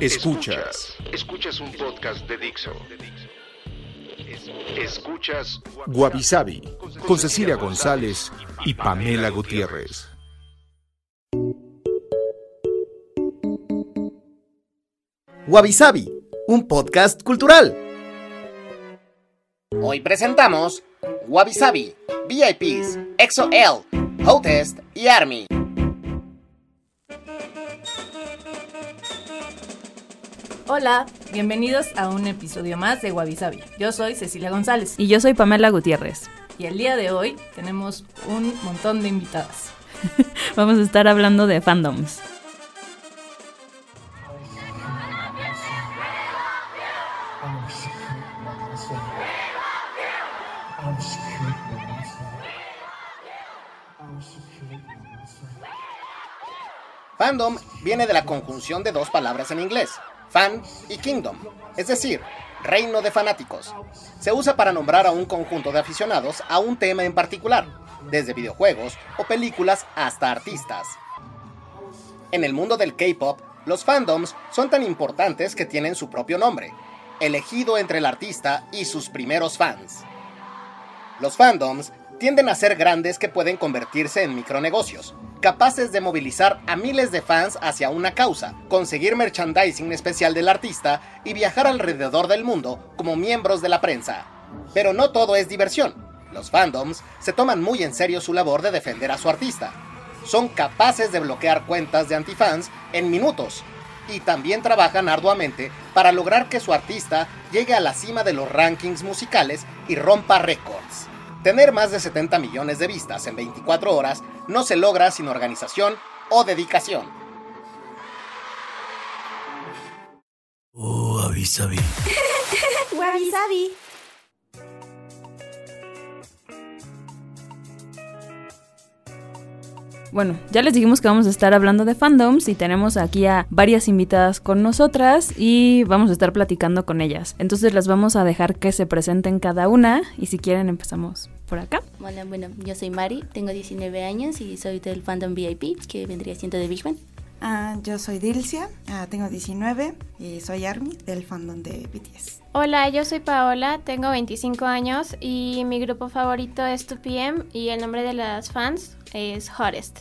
Escuchas. Escuchas un podcast de Dixo. Escuchas Guavi con Cecilia González y Pamela Gutiérrez. Wabi un podcast cultural. Hoy presentamos Wabi Sabi, VIPs, EXO-L, Hotest y ARMY. Hola, bienvenidos a un episodio más de Wabi Yo soy Cecilia González. Y yo soy Pamela Gutiérrez. Y el día de hoy tenemos un montón de invitadas. Vamos a estar hablando de fandoms. Fandom viene de la conjunción de dos palabras en inglés, fan y kingdom, es decir, reino de fanáticos. Se usa para nombrar a un conjunto de aficionados a un tema en particular, desde videojuegos o películas hasta artistas. En el mundo del K-pop, los fandoms son tan importantes que tienen su propio nombre, elegido entre el artista y sus primeros fans. Los fandoms tienden a ser grandes que pueden convertirse en micronegocios, capaces de movilizar a miles de fans hacia una causa, conseguir merchandising especial del artista y viajar alrededor del mundo como miembros de la prensa. Pero no todo es diversión. Los fandoms se toman muy en serio su labor de defender a su artista. Son capaces de bloquear cuentas de antifans en minutos y también trabajan arduamente para lograr que su artista llegue a la cima de los rankings musicales y rompa récords. Tener más de 70 millones de vistas en 24 horas no se logra sin organización o dedicación. Oh, avisabi. Bueno, ya les dijimos que vamos a estar hablando de fandoms y tenemos aquí a varias invitadas con nosotras y vamos a estar platicando con ellas. Entonces las vamos a dejar que se presenten cada una y si quieren empezamos por acá. Hola, bueno, yo soy Mari, tengo 19 años y soy del fandom VIP, que vendría siendo de Big Bang. Ah, yo soy Dilcia, ah, tengo 19 y soy Army del fandom de BTS. Hola, yo soy Paola, tengo 25 años y mi grupo favorito es 2PM y el nombre de las fans es Hottest.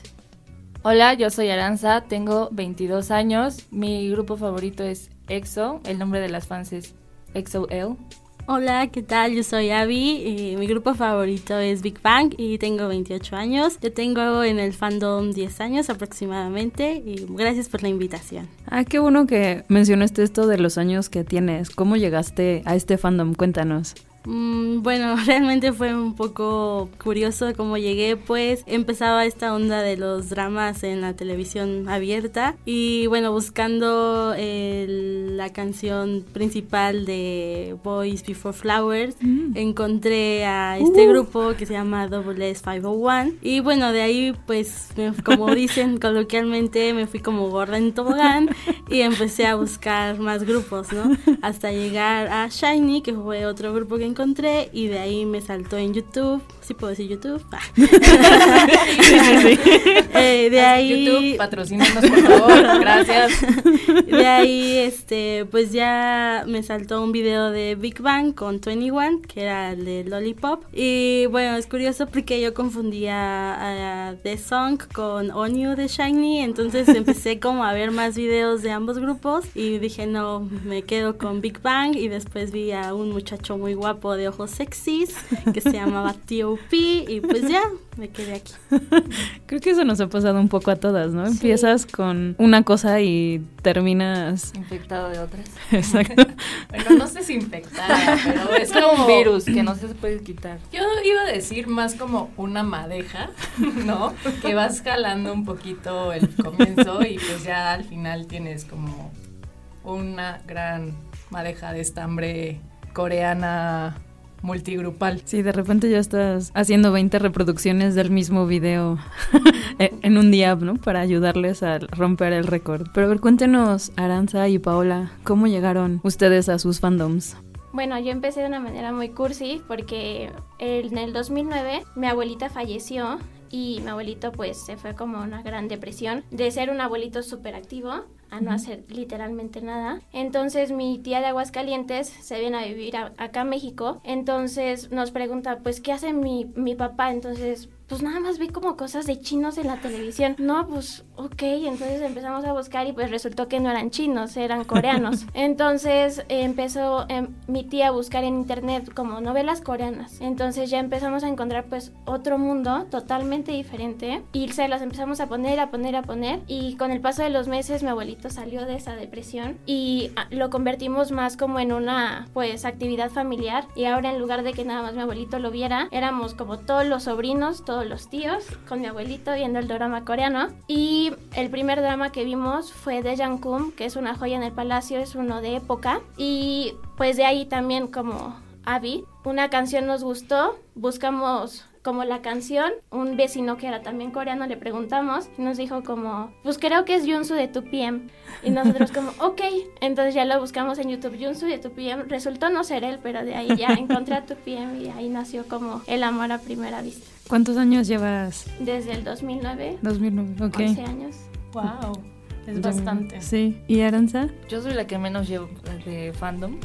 Hola, yo soy Aranza, tengo 22 años, mi grupo favorito es EXO, el nombre de las fans es EXO-L. Hola, ¿qué tal? Yo soy Abby y mi grupo favorito es Big Bang y tengo 28 años. Yo tengo en el fandom 10 años aproximadamente y gracias por la invitación. Ah, qué bueno que mencionaste esto de los años que tienes. ¿Cómo llegaste a este fandom? Cuéntanos. Mm, bueno, realmente fue un poco curioso cómo llegué, pues empezaba esta onda de los dramas en la televisión abierta y bueno, buscando la canción principal de Boys Before Flowers, mm. encontré a este uh. grupo que se llama Double S 501 y bueno, de ahí pues como dicen coloquialmente me fui como gorda en tobogán y empecé a buscar más grupos, ¿no? Hasta llegar a Shiny, que fue otro grupo que encontré y de ahí me saltó en YouTube. ¿Sí puedo decir YouTube? Ah. eh, de ahí... YouTube, patrocínanos por favor, gracias. De ahí, este, pues ya me saltó un video de Big Bang con 21, que era el de Lollipop. Y bueno, es curioso porque yo confundía a The Song con Onyu de Shiny, entonces empecé como a ver más videos de ambos grupos y dije, no, me quedo con Big Bang y después vi a un muchacho muy guapo de ojos sexys que se llamaba Y pues ya me quedé aquí. Creo que eso nos ha pasado un poco a todas, ¿no? Empiezas con una cosa y terminas... Infectado de otras. Exacto. bueno, no sé si infectada, pero es como un virus que no se puede quitar. Yo iba a decir más como una madeja, ¿no? Que vas jalando un poquito el comienzo y pues ya al final tienes como una gran madeja de estambre coreana multigrupal. Sí, de repente ya estás haciendo 20 reproducciones del mismo video en un día, ¿no? Para ayudarles a romper el récord. Pero a ver, cuéntenos, Aranza y Paola, ¿cómo llegaron ustedes a sus fandoms? Bueno, yo empecé de una manera muy cursi porque en el 2009 mi abuelita falleció y mi abuelito pues se fue como una gran depresión de ser un abuelito súper activo a no hacer literalmente nada. Entonces mi tía de Aguascalientes se viene a vivir acá a México. Entonces nos pregunta, pues, ¿qué hace mi, mi papá? Entonces pues nada más vi como cosas de chinos en la televisión. No, pues ok, entonces empezamos a buscar y pues resultó que no eran chinos, eran coreanos. Entonces empezó em, mi tía a buscar en internet como novelas coreanas. Entonces ya empezamos a encontrar pues otro mundo totalmente diferente y se las empezamos a poner, a poner, a poner y con el paso de los meses mi salió de esa depresión y ah, lo convertimos más como en una pues actividad familiar y ahora en lugar de que nada más mi abuelito lo viera, éramos como todos los sobrinos, todos los tíos con mi abuelito viendo el drama coreano. Y el primer drama que vimos fue de Jangkum, que es una joya en el palacio, es uno de época. Y pues de ahí también como Abby, una canción nos gustó, buscamos como la canción, un vecino que era también coreano le preguntamos y nos dijo como, pues creo que es Junsu de 2PM. Y nosotros como, ok, entonces ya lo buscamos en YouTube, Junsu de 2PM. Resultó no ser él, pero de ahí ya encontré a 2PM y ahí nació como el amor a primera vista. ¿Cuántos años llevas? Desde el 2009. 2009, ok. 11 años. Wow. Es bastante. Sí. ¿Y Aranza? Yo soy la que menos llevo de fandom,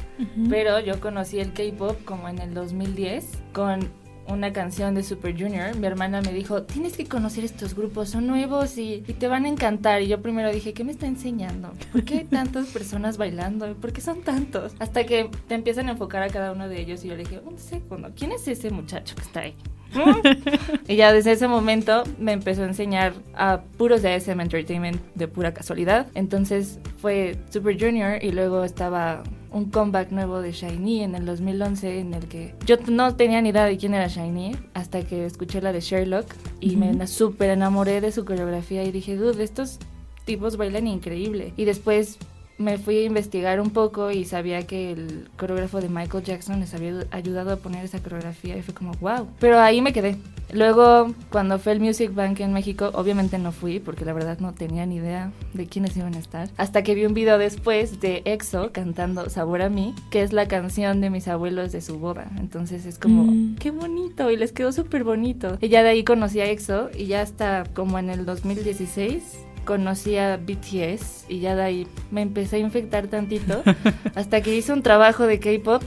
pero yo conocí el K-pop como en el 2010 con una canción de Super Junior, mi hermana me dijo, tienes que conocer estos grupos, son nuevos y, te van a encantar. Y yo primero dije, ¿qué me está enseñando? ¿Por qué hay tantas personas bailando? ¿Por qué son tantos? Hasta que te empiezan a enfocar a cada uno de ellos y yo le dije, un segundo, ¿quién es ese muchacho que está ahí? y ya desde ese momento me empezó a enseñar a puros de SM Entertainment de pura casualidad. Entonces fue Super Junior y luego estaba un comeback nuevo de Shiny en el 2011 en el que yo no tenía ni idea de quién era Shiny hasta que escuché la de Sherlock y me súper enamoré de su coreografía y dije, dude, estos tipos bailan increíble. Y después me fui a investigar un poco y sabía que el coreógrafo de Michael Jackson les había ayudado a poner esa coreografía y fue como, wow. Pero ahí me quedé. Luego, cuando fue el Music Bank en México, obviamente no fui porque la verdad no tenía ni idea de quiénes iban a estar. Hasta que vi un video después de EXO cantando Sabor a mí, que es la canción de mis abuelos de su boda. Entonces es como, mm. qué bonito y les quedó súper bonito. Y ya de ahí conocí a EXO y ya hasta como en el 2016 conocí a BTS y ya de ahí me empecé a infectar tantito hasta que hice un trabajo de K-pop.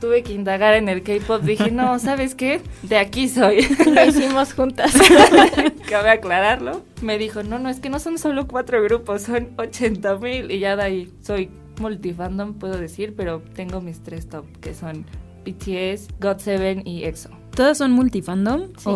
Tuve que indagar en el K-pop. Dije, no, ¿sabes qué? De aquí soy. Lo hicimos juntas. Cabe aclararlo. Me dijo, no, no, es que no son solo cuatro grupos, son 80 mil. Y ya de ahí soy multifandom, puedo decir, pero tengo mis tres top, que son BTS, GOT7 y EXO. ¿Todas son multifandom? Sí.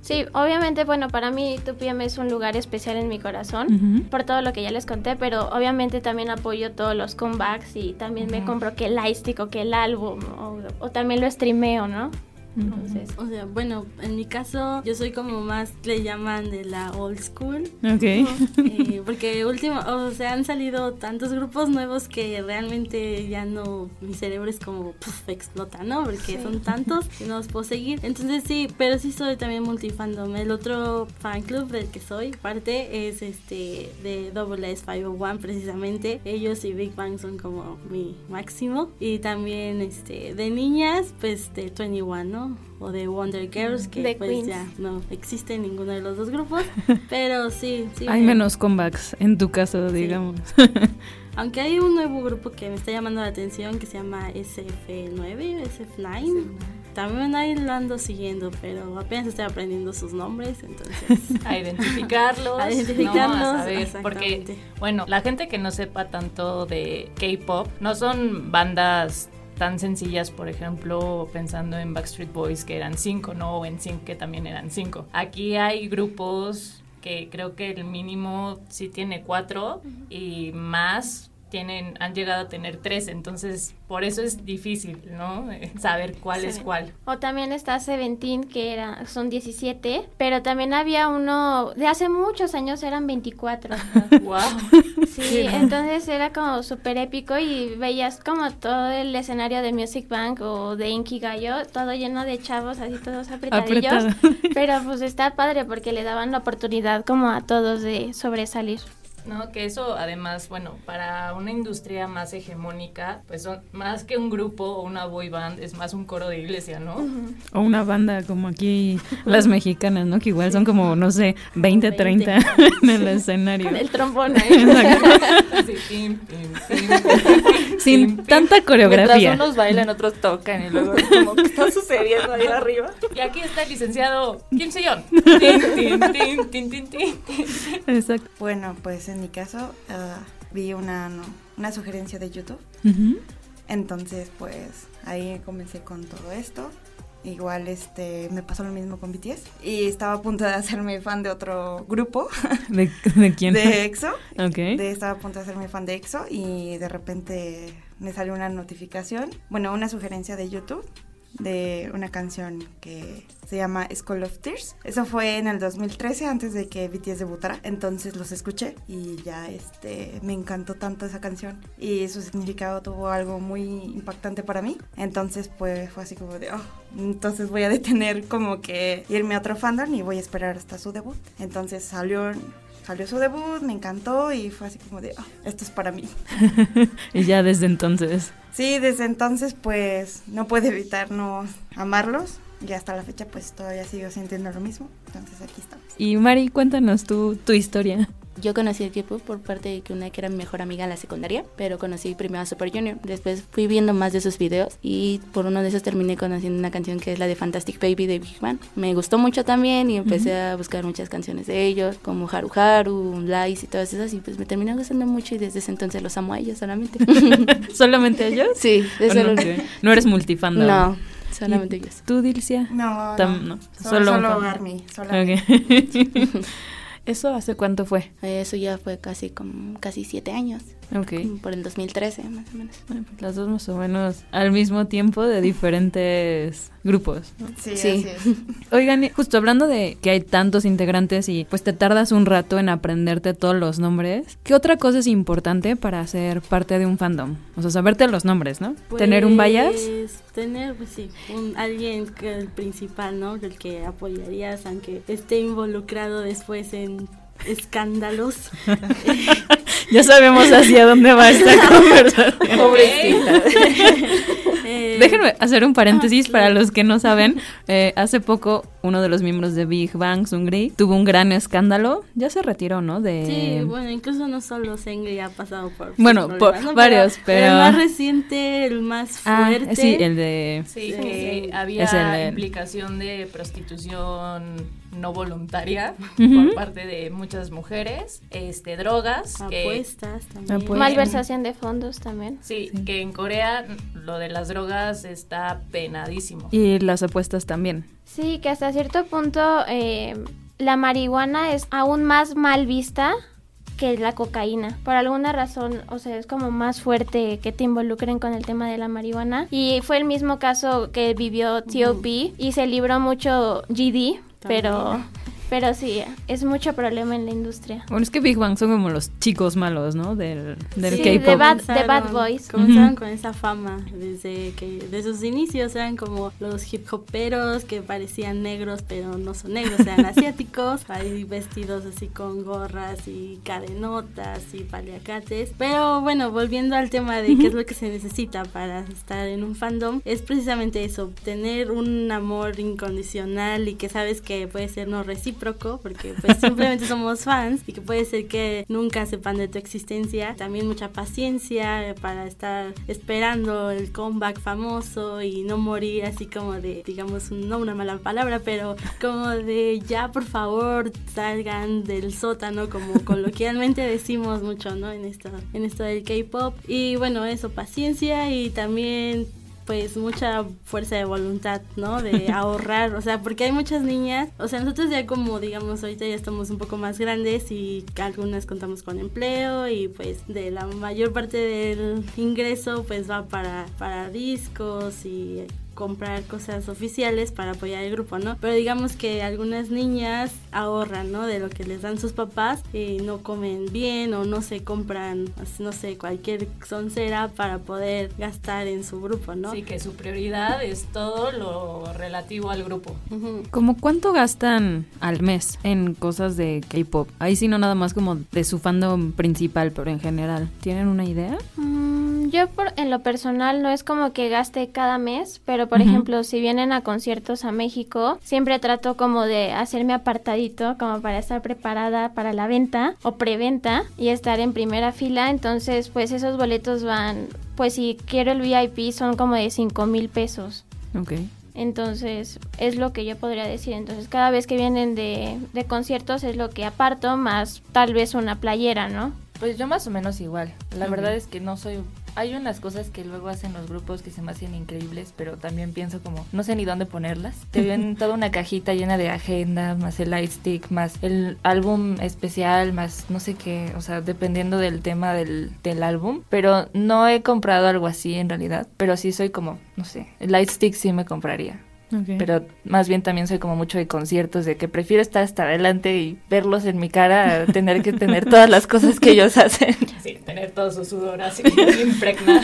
sí, obviamente, bueno, para mí 2PM es un lugar especial en mi corazón por todo lo que ya les conté, pero obviamente también apoyo todos los comebacks y también me compro que el lightstick o que el álbum o, o también lo streameo, ¿no? Entonces, o sea, bueno, en mi caso yo soy como más le llaman de la old school. Ok. Eh, porque último, o sea, han salido tantos grupos nuevos que realmente ya no, mi cerebro es como explota, ¿no? Porque son tantos que no los puedo seguir. Entonces sí, pero sí soy también multifandom. El otro fan club del que soy parte es este de Double S 501 precisamente. Ellos y Big Bang son como mi máximo. Y también este de niñas, pues de 21, ¿no? O de Wonder Girls, que pues ya no existe ninguno de los dos grupos. pero sí, sí. Hay menos comebacks en tu caso, digamos. Aunque hay un nuevo grupo que me está llamando la atención que se llama SF9, SF9. También ahí lo ando siguiendo, pero apenas estoy aprendiendo sus nombres, entonces... A identificarlos. a identificarlos, porque, bueno, la gente que no sepa tanto de K-Pop, no son bandas tan sencillas, por ejemplo, pensando en Backstreet Boys que eran cinco, ¿no? O en Sync que también eran cinco. Aquí hay grupos que creo que el mínimo sí tiene cuatro y más tienen, han llegado a tener tres, entonces por eso es difícil, ¿no? Saber cuál es cuál. O también está Seventeen, que era, son 17, pero también había uno, de hace muchos años eran 24. wow. Sí, entonces era como súper épico y veías como todo el escenario de Music Bank o de Inkigayo, todo lleno de chavos así todos apretadillos. Pero pues está padre porque le daban la oportunidad como a todos de sobresalir. ¿No? Que eso además, bueno, para una industria más hegemónica, pues son más que un grupo o una boy band, es más un coro de iglesia, ¿no? O una banda como aquí las mexicanas, ¿no? Que igual son como, no sé, 20, 30 en el escenario. el trombón ahí. Sin tanta coreografía. Mientras unos bailan, otros tocan y luego como que está sucediendo ahí arriba. Y aquí está el licenciado Kim Sillon. Exacto. Bueno, pues en mi caso uh, vi una, no, una sugerencia de YouTube. Entonces, pues ahí comencé con todo esto. Igual este me pasó lo mismo con BTS y estaba a punto de hacerme fan de otro grupo. ¿De, de quién? De EXO. De, estaba a punto de hacerme fan de EXO y de repente me salió una notificación, bueno, una sugerencia de YouTube de una canción que se llama School of Tears. Eso fue en el 2013 antes de que BTS debutara. Entonces los escuché y ya este me encantó tanto esa canción y su significado tuvo algo muy impactante para mí. Entonces pues fue así como de, oh, entonces voy a detener como que irme a otro fandom y voy a esperar hasta su debut. Entonces salió salió su debut, me encantó y fue así como de, oh, esto es para mí. y ya desde entonces. Sí, desde entonces pues no puedo evitar no amarlos y hasta la fecha pues todavía sigo sintiendo lo mismo, entonces aquí estamos. Y Mari, cuéntanos tu, tu historia. Yo conocí el K-pop por parte de que una que era mi mejor amiga en la secundaria, pero conocí primero a Super Junior. Después fui viendo más de sus videos y por uno de esos terminé conociendo una canción que es la de Fantastic Baby de Big Bang. Me gustó mucho también y empecé a buscar muchas canciones de ellos, como Haru Haru, Lice y todas esas, y pues me terminó gustando mucho y desde ese entonces los amo a ellos solamente. ¿Solamente a ellos? Sí, desde no, no eres multifan. No. Solamente ellos. ¿Tú, Dilcia? No, Tam, no. Solo, solo Army. Solo okay. ¿Eso hace cuánto fue? Eso ya fue casi como casi siete años. Ok. Por el 2013, más o menos. Bueno, pues las dos más o menos al mismo tiempo de diferentes grupos. ¿no? Sí, sí. Oigan, justo hablando de que hay tantos integrantes y pues te tardas un rato en aprenderte todos los nombres, ¿qué otra cosa es importante para ser parte de un fandom? O sea, saberte los nombres, ¿no? Pues, ¿Tener un bias? Tener, pues sí, un, alguien que el principal, ¿no? Del que apoyarías, aunque esté involucrado después en escándalos. ya sabemos hacia dónde va esta conversación. Pobrecita. eh, Déjenme hacer un paréntesis para los que no saben. Eh, hace poco uno de los miembros de Big Bang, Sungri, tuvo un gran escándalo. Ya se retiró, ¿no? De... Sí, bueno, incluso no solo Sungri ha pasado por... Bueno, por ¿no? varios, pero... El más reciente, el más fuerte. Ah, sí, el de... Sí, que sí. había el... implicación de prostitución no voluntaria uh -huh. por parte de muchas mujeres, este drogas, apuestas que, también, Apuestas. malversación de fondos también. Sí, sí, que en Corea lo de las drogas está penadísimo. Y las apuestas también. Sí, que hasta cierto punto eh, la marihuana es aún más mal vista que la cocaína. Por alguna razón, o sea, es como más fuerte que te involucren con el tema de la marihuana. Y fue el mismo caso que vivió T.O.P. Uh -huh. y se libró mucho GD, pero pero sí, es mucho problema en la industria. Bueno, es que Big Bang son como los chicos malos, ¿no? Del, del sí, K-pop. De bad, de bad Boys. Comenzaron uh -huh. con esa fama desde que de sus inicios eran como los hip hoperos que parecían negros, pero no son negros, eran asiáticos, ahí vestidos así con gorras y cadenotas y paliacates. Pero bueno, volviendo al tema de qué es lo que se necesita para estar en un fandom, es precisamente eso, tener un amor incondicional y que sabes que puede ser no recíproco porque pues simplemente somos fans y que puede ser que nunca sepan de tu existencia. También mucha paciencia para estar esperando el comeback famoso y no morir así como de, digamos, no una mala palabra, pero como de ya por favor salgan del sótano, como coloquialmente decimos mucho, ¿no? En esto, en esto del K-pop. Y bueno, eso, paciencia y también pues mucha fuerza de voluntad, ¿no? De ahorrar, o sea, porque hay muchas niñas, o sea, nosotros ya como digamos ahorita ya estamos un poco más grandes y algunas contamos con empleo y pues de la mayor parte del ingreso pues va para, para discos y comprar cosas oficiales para apoyar el grupo, ¿no? Pero digamos que algunas niñas ahorran, ¿no? De lo que les dan sus papás y no comen bien o no se compran, no sé, cualquier soncera para poder gastar en su grupo, ¿no? Sí, que su prioridad es todo lo relativo al grupo. ¿Cómo cuánto gastan al mes en cosas de K-pop? Ahí sí no nada más como de su fandom principal, pero en general. ¿Tienen una idea? Mm, yo por, en lo personal no es como que gaste cada mes, pero por ejemplo, si vienen a conciertos a México, siempre trato como de hacerme apartadito, como para estar preparada para la venta o preventa y estar en primera fila. Entonces, pues esos boletos van, pues si quiero el VIP son como de 5 mil pesos. Ok. Entonces, es lo que yo podría decir. Entonces, cada vez que vienen de, de conciertos es lo que aparto, más tal vez una playera, ¿no? Pues yo más o menos igual. La verdad es que no soy hay unas cosas que luego hacen los grupos que se me hacen increíbles, pero también pienso como, no sé ni dónde ponerlas. Te ven toda una cajita llena de agenda, más el lightstick, más el álbum especial, más no sé qué, o sea, dependiendo del tema del, del álbum. Pero no he comprado algo así en realidad, pero sí soy como, no sé, el lightstick sí me compraría. Pero más bien también soy como mucho de conciertos, de que prefiero estar hasta adelante y verlos en mi cara a tener que tener todas las cosas que ellos hacen. Sí, tener todo su sudor así impregnado.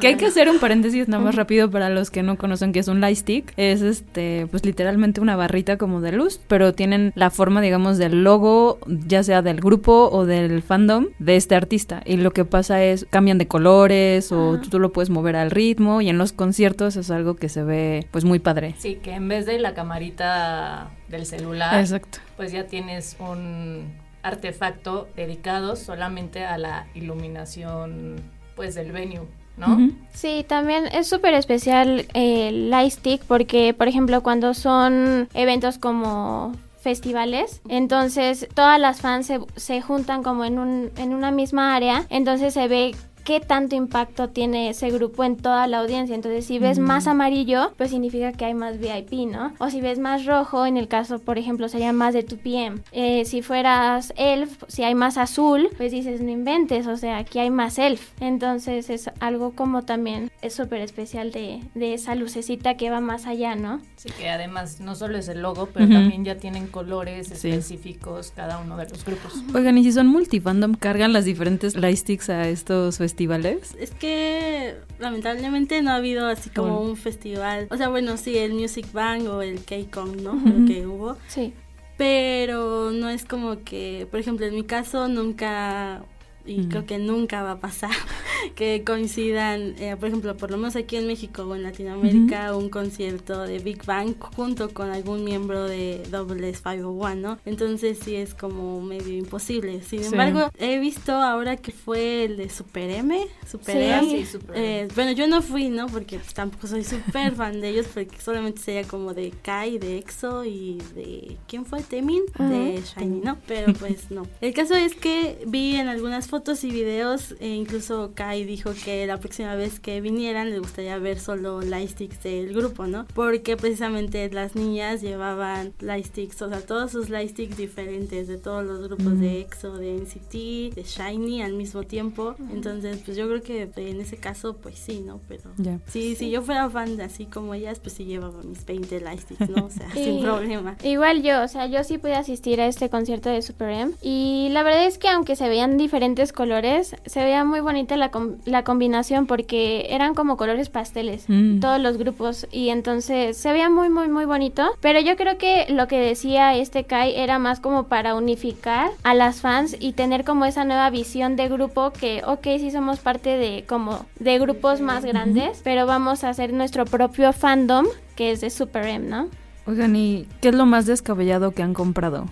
que hay que hacer un paréntesis nada más rápido para los que no conocen que es un light stick. Es este, pues literalmente una barrita como de luz, pero tienen la forma, digamos, del logo, ya sea del grupo o del fandom de este artista. Y lo que pasa es, cambian de colores o tú lo puedes mover al ritmo y en los conciertos es algo que se ve pues muy padre. Sí, que en vez de la camarita del celular, Exacto. pues ya tienes un artefacto dedicado solamente a la iluminación pues del venue. ¿No? Sí, también es súper especial el Lightstick porque, por ejemplo, cuando son eventos como festivales, entonces todas las fans se, se juntan como en, un, en una misma área, entonces se ve qué tanto impacto tiene ese grupo en toda la audiencia. Entonces, si ves más amarillo, pues significa que hay más VIP, ¿no? O si ves más rojo, en el caso, por ejemplo, sería más de 2PM. Eh, si fueras Elf, si hay más azul, pues dices, no inventes, o sea, aquí hay más Elf. Entonces, es algo como también es súper especial de, de, esa lucecita que va más allá, ¿no? Sí, que además no solo es el logo, pero también ya tienen colores específicos cada uno de los grupos. Oigan, y si son multifandom, cargan las diferentes lightsticks a estos festivales festivales? Es que lamentablemente no ha habido así como un festival. O sea, bueno, sí, el Music Bang o el K-Con, ¿no? Lo que hubo. Sí. Pero no es como que, por ejemplo, en mi caso nunca y creo que nunca va a pasar que coincidan, eh, por ejemplo, por lo menos aquí en México o en Latinoamérica, un concierto de Big Bang junto con algún miembro de Double 501, ¿no? Entonces sí es como medio imposible. Sin embargo, he visto ahora que fue el de Super M, Super M. Eh, bueno, yo no fui, ¿no? Porque tampoco soy súper fan de ellos, porque solamente sería como de Kai, de EXO y de... ¿Quién fue? Temin, de Shiny, ¿no? Pero pues no. El caso es que vi en algunas fotos fotos y videos, e incluso Kai dijo que la próxima vez que vinieran le gustaría ver solo lightsticks del grupo, ¿no? Porque precisamente las niñas llevaban lightsticks, o sea, todos sus lightsticks diferentes de todos los grupos de EXO, de NCT, de Shiny al mismo tiempo. Entonces, pues yo creo que en ese caso, pues sí, ¿no? Pero sí, si yo fuera fan de así como ellas, pues sí llevaba mis 20 lightsticks, ¿no? O sea, sin problema. Igual yo, o sea, yo sí pude asistir a este concierto de Super M y la verdad es que aunque se veían diferentes colores, se veía muy bonita la, la combinación porque eran como colores pasteles, Mm. todos los grupos, y entonces se veía muy, muy, muy bonito. Pero yo creo que lo que decía este Kai era más como para unificar a las fans y tener como esa nueva visión de grupo que, ok, sí somos parte de como de grupos más grandes, pero vamos a hacer nuestro propio fandom que es de Super M, ¿no? Oigan, ¿y qué es lo más descabellado que han comprado?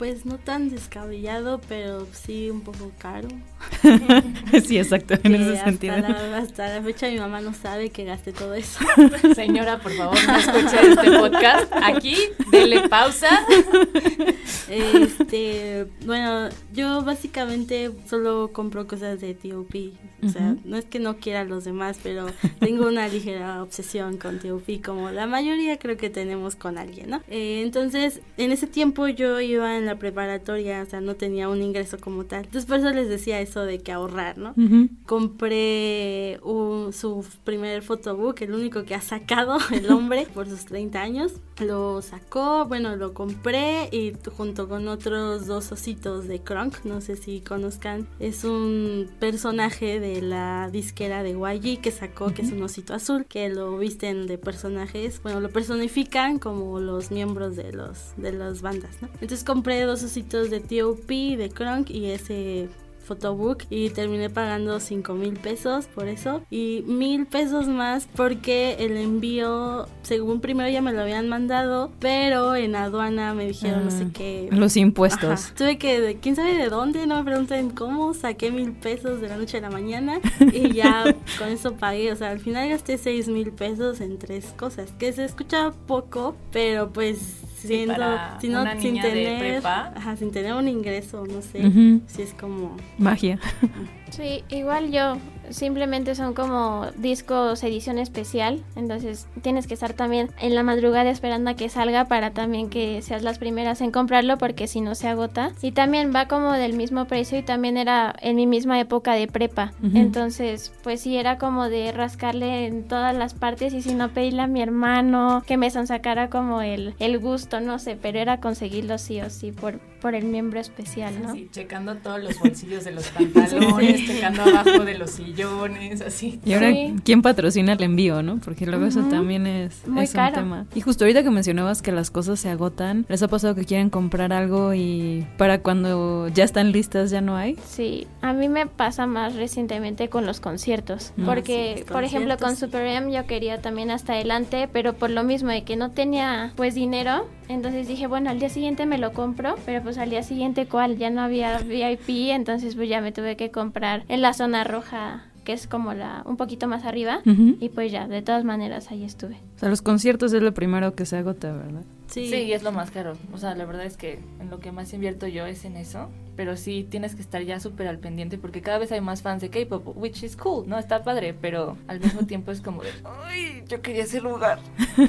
Pues no tan descabellado, pero sí un poco caro. sí, exacto, en ese hasta sentido. La, hasta la fecha mi mamá no sabe que gasté todo eso. Señora, por favor, no escuche este podcast. Aquí, dele pausa. Este, bueno, yo básicamente solo compro cosas de T.O.P. O sea, no es que no quiera a los demás, pero tengo una ligera obsesión con T.O.P. como la mayoría creo que tenemos con alguien, ¿no? Eh, entonces, en ese tiempo yo iba en la preparatoria, o sea, no tenía un ingreso como tal. Entonces, por eso les decía eso de que ahorrar, ¿no? Compré un- su primer photobook, el único que ha sacado el hombre por sus 30 años. Lo sacó, bueno, lo compré y junto con otros dos ositos de Kronk, no sé si conozcan, es un personaje de la disquera de YG que sacó, que es un osito azul, que lo visten de personajes, bueno, lo personifican como los miembros de los de las bandas, ¿no? Entonces compré dos ositos de T.O.P, de Kronk y ese photobook y terminé pagando 5 mil pesos por eso y mil pesos más porque el envío según primero ya me lo habían mandado pero en aduana me dijeron no sé Ah, qué Los impuestos. Ajá. tuve que quién sabe de dónde no me pregunten cómo saqué mil pesos de la noche a la mañana y ya con eso pagué o sea al final gasté seis mil pesos en tres cosas que se escucha poco pero pues siendo para si no una sin niña de tener prepa. ajá, sin tener un ingreso no sé Ujú. si es como Magia. Sí, igual yo. Simplemente son como discos edición especial. Entonces tienes que estar también en la madrugada esperando a que salga para también que seas las primeras en comprarlo porque si no se agota. Y también va como del mismo precio y también era en mi misma época de prepa. Entonces pues sí era como de rascarle en todas las partes y si no pedirle a mi hermano que me sonsacara como el, el gusto, no sé, pero era conseguirlo sí o sí por, por el miembro especial, ¿no? Sí, checando todos los bolsillos de los pantalones, checando abajo de los sillones, así. Y ahora, Sí. ¿quién patrocina el envío, no? Porque luego eso también es, Muy es un caro. tema. Y justo ahorita que mencionabas que las cosas se agotan, ¿les ha pasado que quieren comprar algo y para cuando ya están listas ya no hay? Sí, a mí me pasa más recientemente con los conciertos, Mm. porque sí, los por ejemplo con. Super M yo quería también hasta adelante, pero por lo mismo de que no tenía pues dinero, entonces dije, bueno, al día siguiente me lo compro, pero pues al día siguiente cuál, ya no había VIP, entonces pues ya me tuve que comprar en la zona roja, que es como la un poquito más arriba, y pues ya, de todas maneras ahí estuve. O sea, los conciertos es lo primero que se agota, ¿verdad? Sí, Sí, y es lo más caro. O sea, la verdad es que en lo que más invierto yo es en eso. Pero sí tienes que estar ya súper al pendiente porque cada vez hay más fans de K-pop, which is cool, ¿no? Está padre, pero al mismo tiempo es como de, ¡ay! Yo quería ese lugar.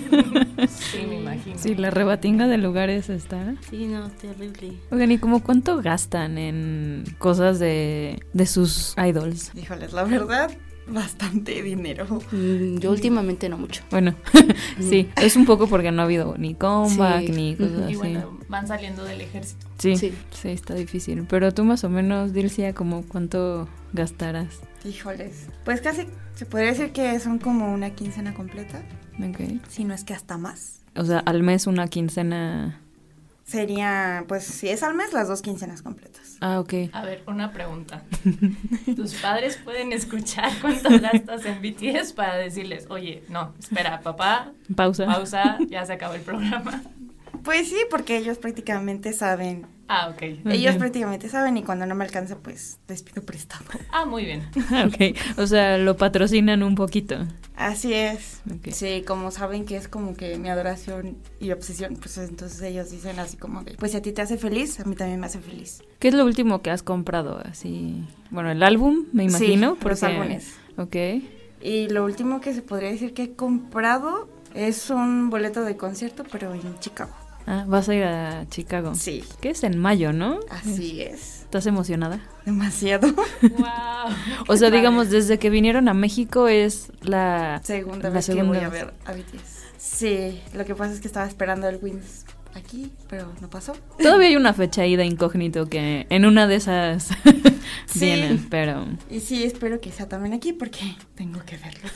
Sí, me imagino. Sí, la rebatinga de lugares está. sí, no, terrible. Oigan, ¿y como cuánto gastan en cosas de, de sus idols? Híjoles, la verdad, bastante dinero. Mm, yo últimamente no mucho. Bueno, sí, es un poco porque no ha habido ni comeback Sí. ni cosas así. Y bueno, van saliendo del ejército. Sí, sí, Sí. está difícil. Pero tú más o menos, Dilcia, como cuánto gastarás. Híjoles. Pues casi se podría decir que son como una quincena completa, Ok. si no es que hasta más. O sea, al mes una quincena. Sería, pues si es al mes, las dos quincenas completas. Ah, ok. A ver, una pregunta. ¿Tus padres pueden escuchar cuánto gastas en BTS para decirles, oye, no, espera, papá, Pausa. pausa, ya se acabó el programa? Pues sí, porque ellos prácticamente saben. Ah, ok. Ellos prácticamente saben y cuando no me alcanza, pues les pido prestado. Ah, muy bien. Ok. O sea, lo patrocinan un poquito. Así es. Sí, como saben que es como que mi adoración y obsesión, pues entonces ellos dicen así como de, pues si a ti te hace feliz, a mí también me hace feliz. ¿Qué es lo último que has comprado? Así. Bueno, el álbum, me imagino. Sí, los porque- álbumes. Ok. Y lo último que se podría decir que he comprado es un boleto de concierto, pero en Chicago. Ah, vas a ir a Chicago. Sí, Que es en mayo, ¿no? así es. ¿Estás emocionada? Demasiado. Wow. O sea, digamos, desde que vinieron a México es la... Segunda La vez que voy a ver a BTS. Sí, lo que pasa es que estaba esperando el Wings aquí, pero no pasó. Todavía hay una fecha ahí de incógnito que en una de esas Sí. vienen, pero... Y sí, espero que sea también aquí porque tengo que verlos.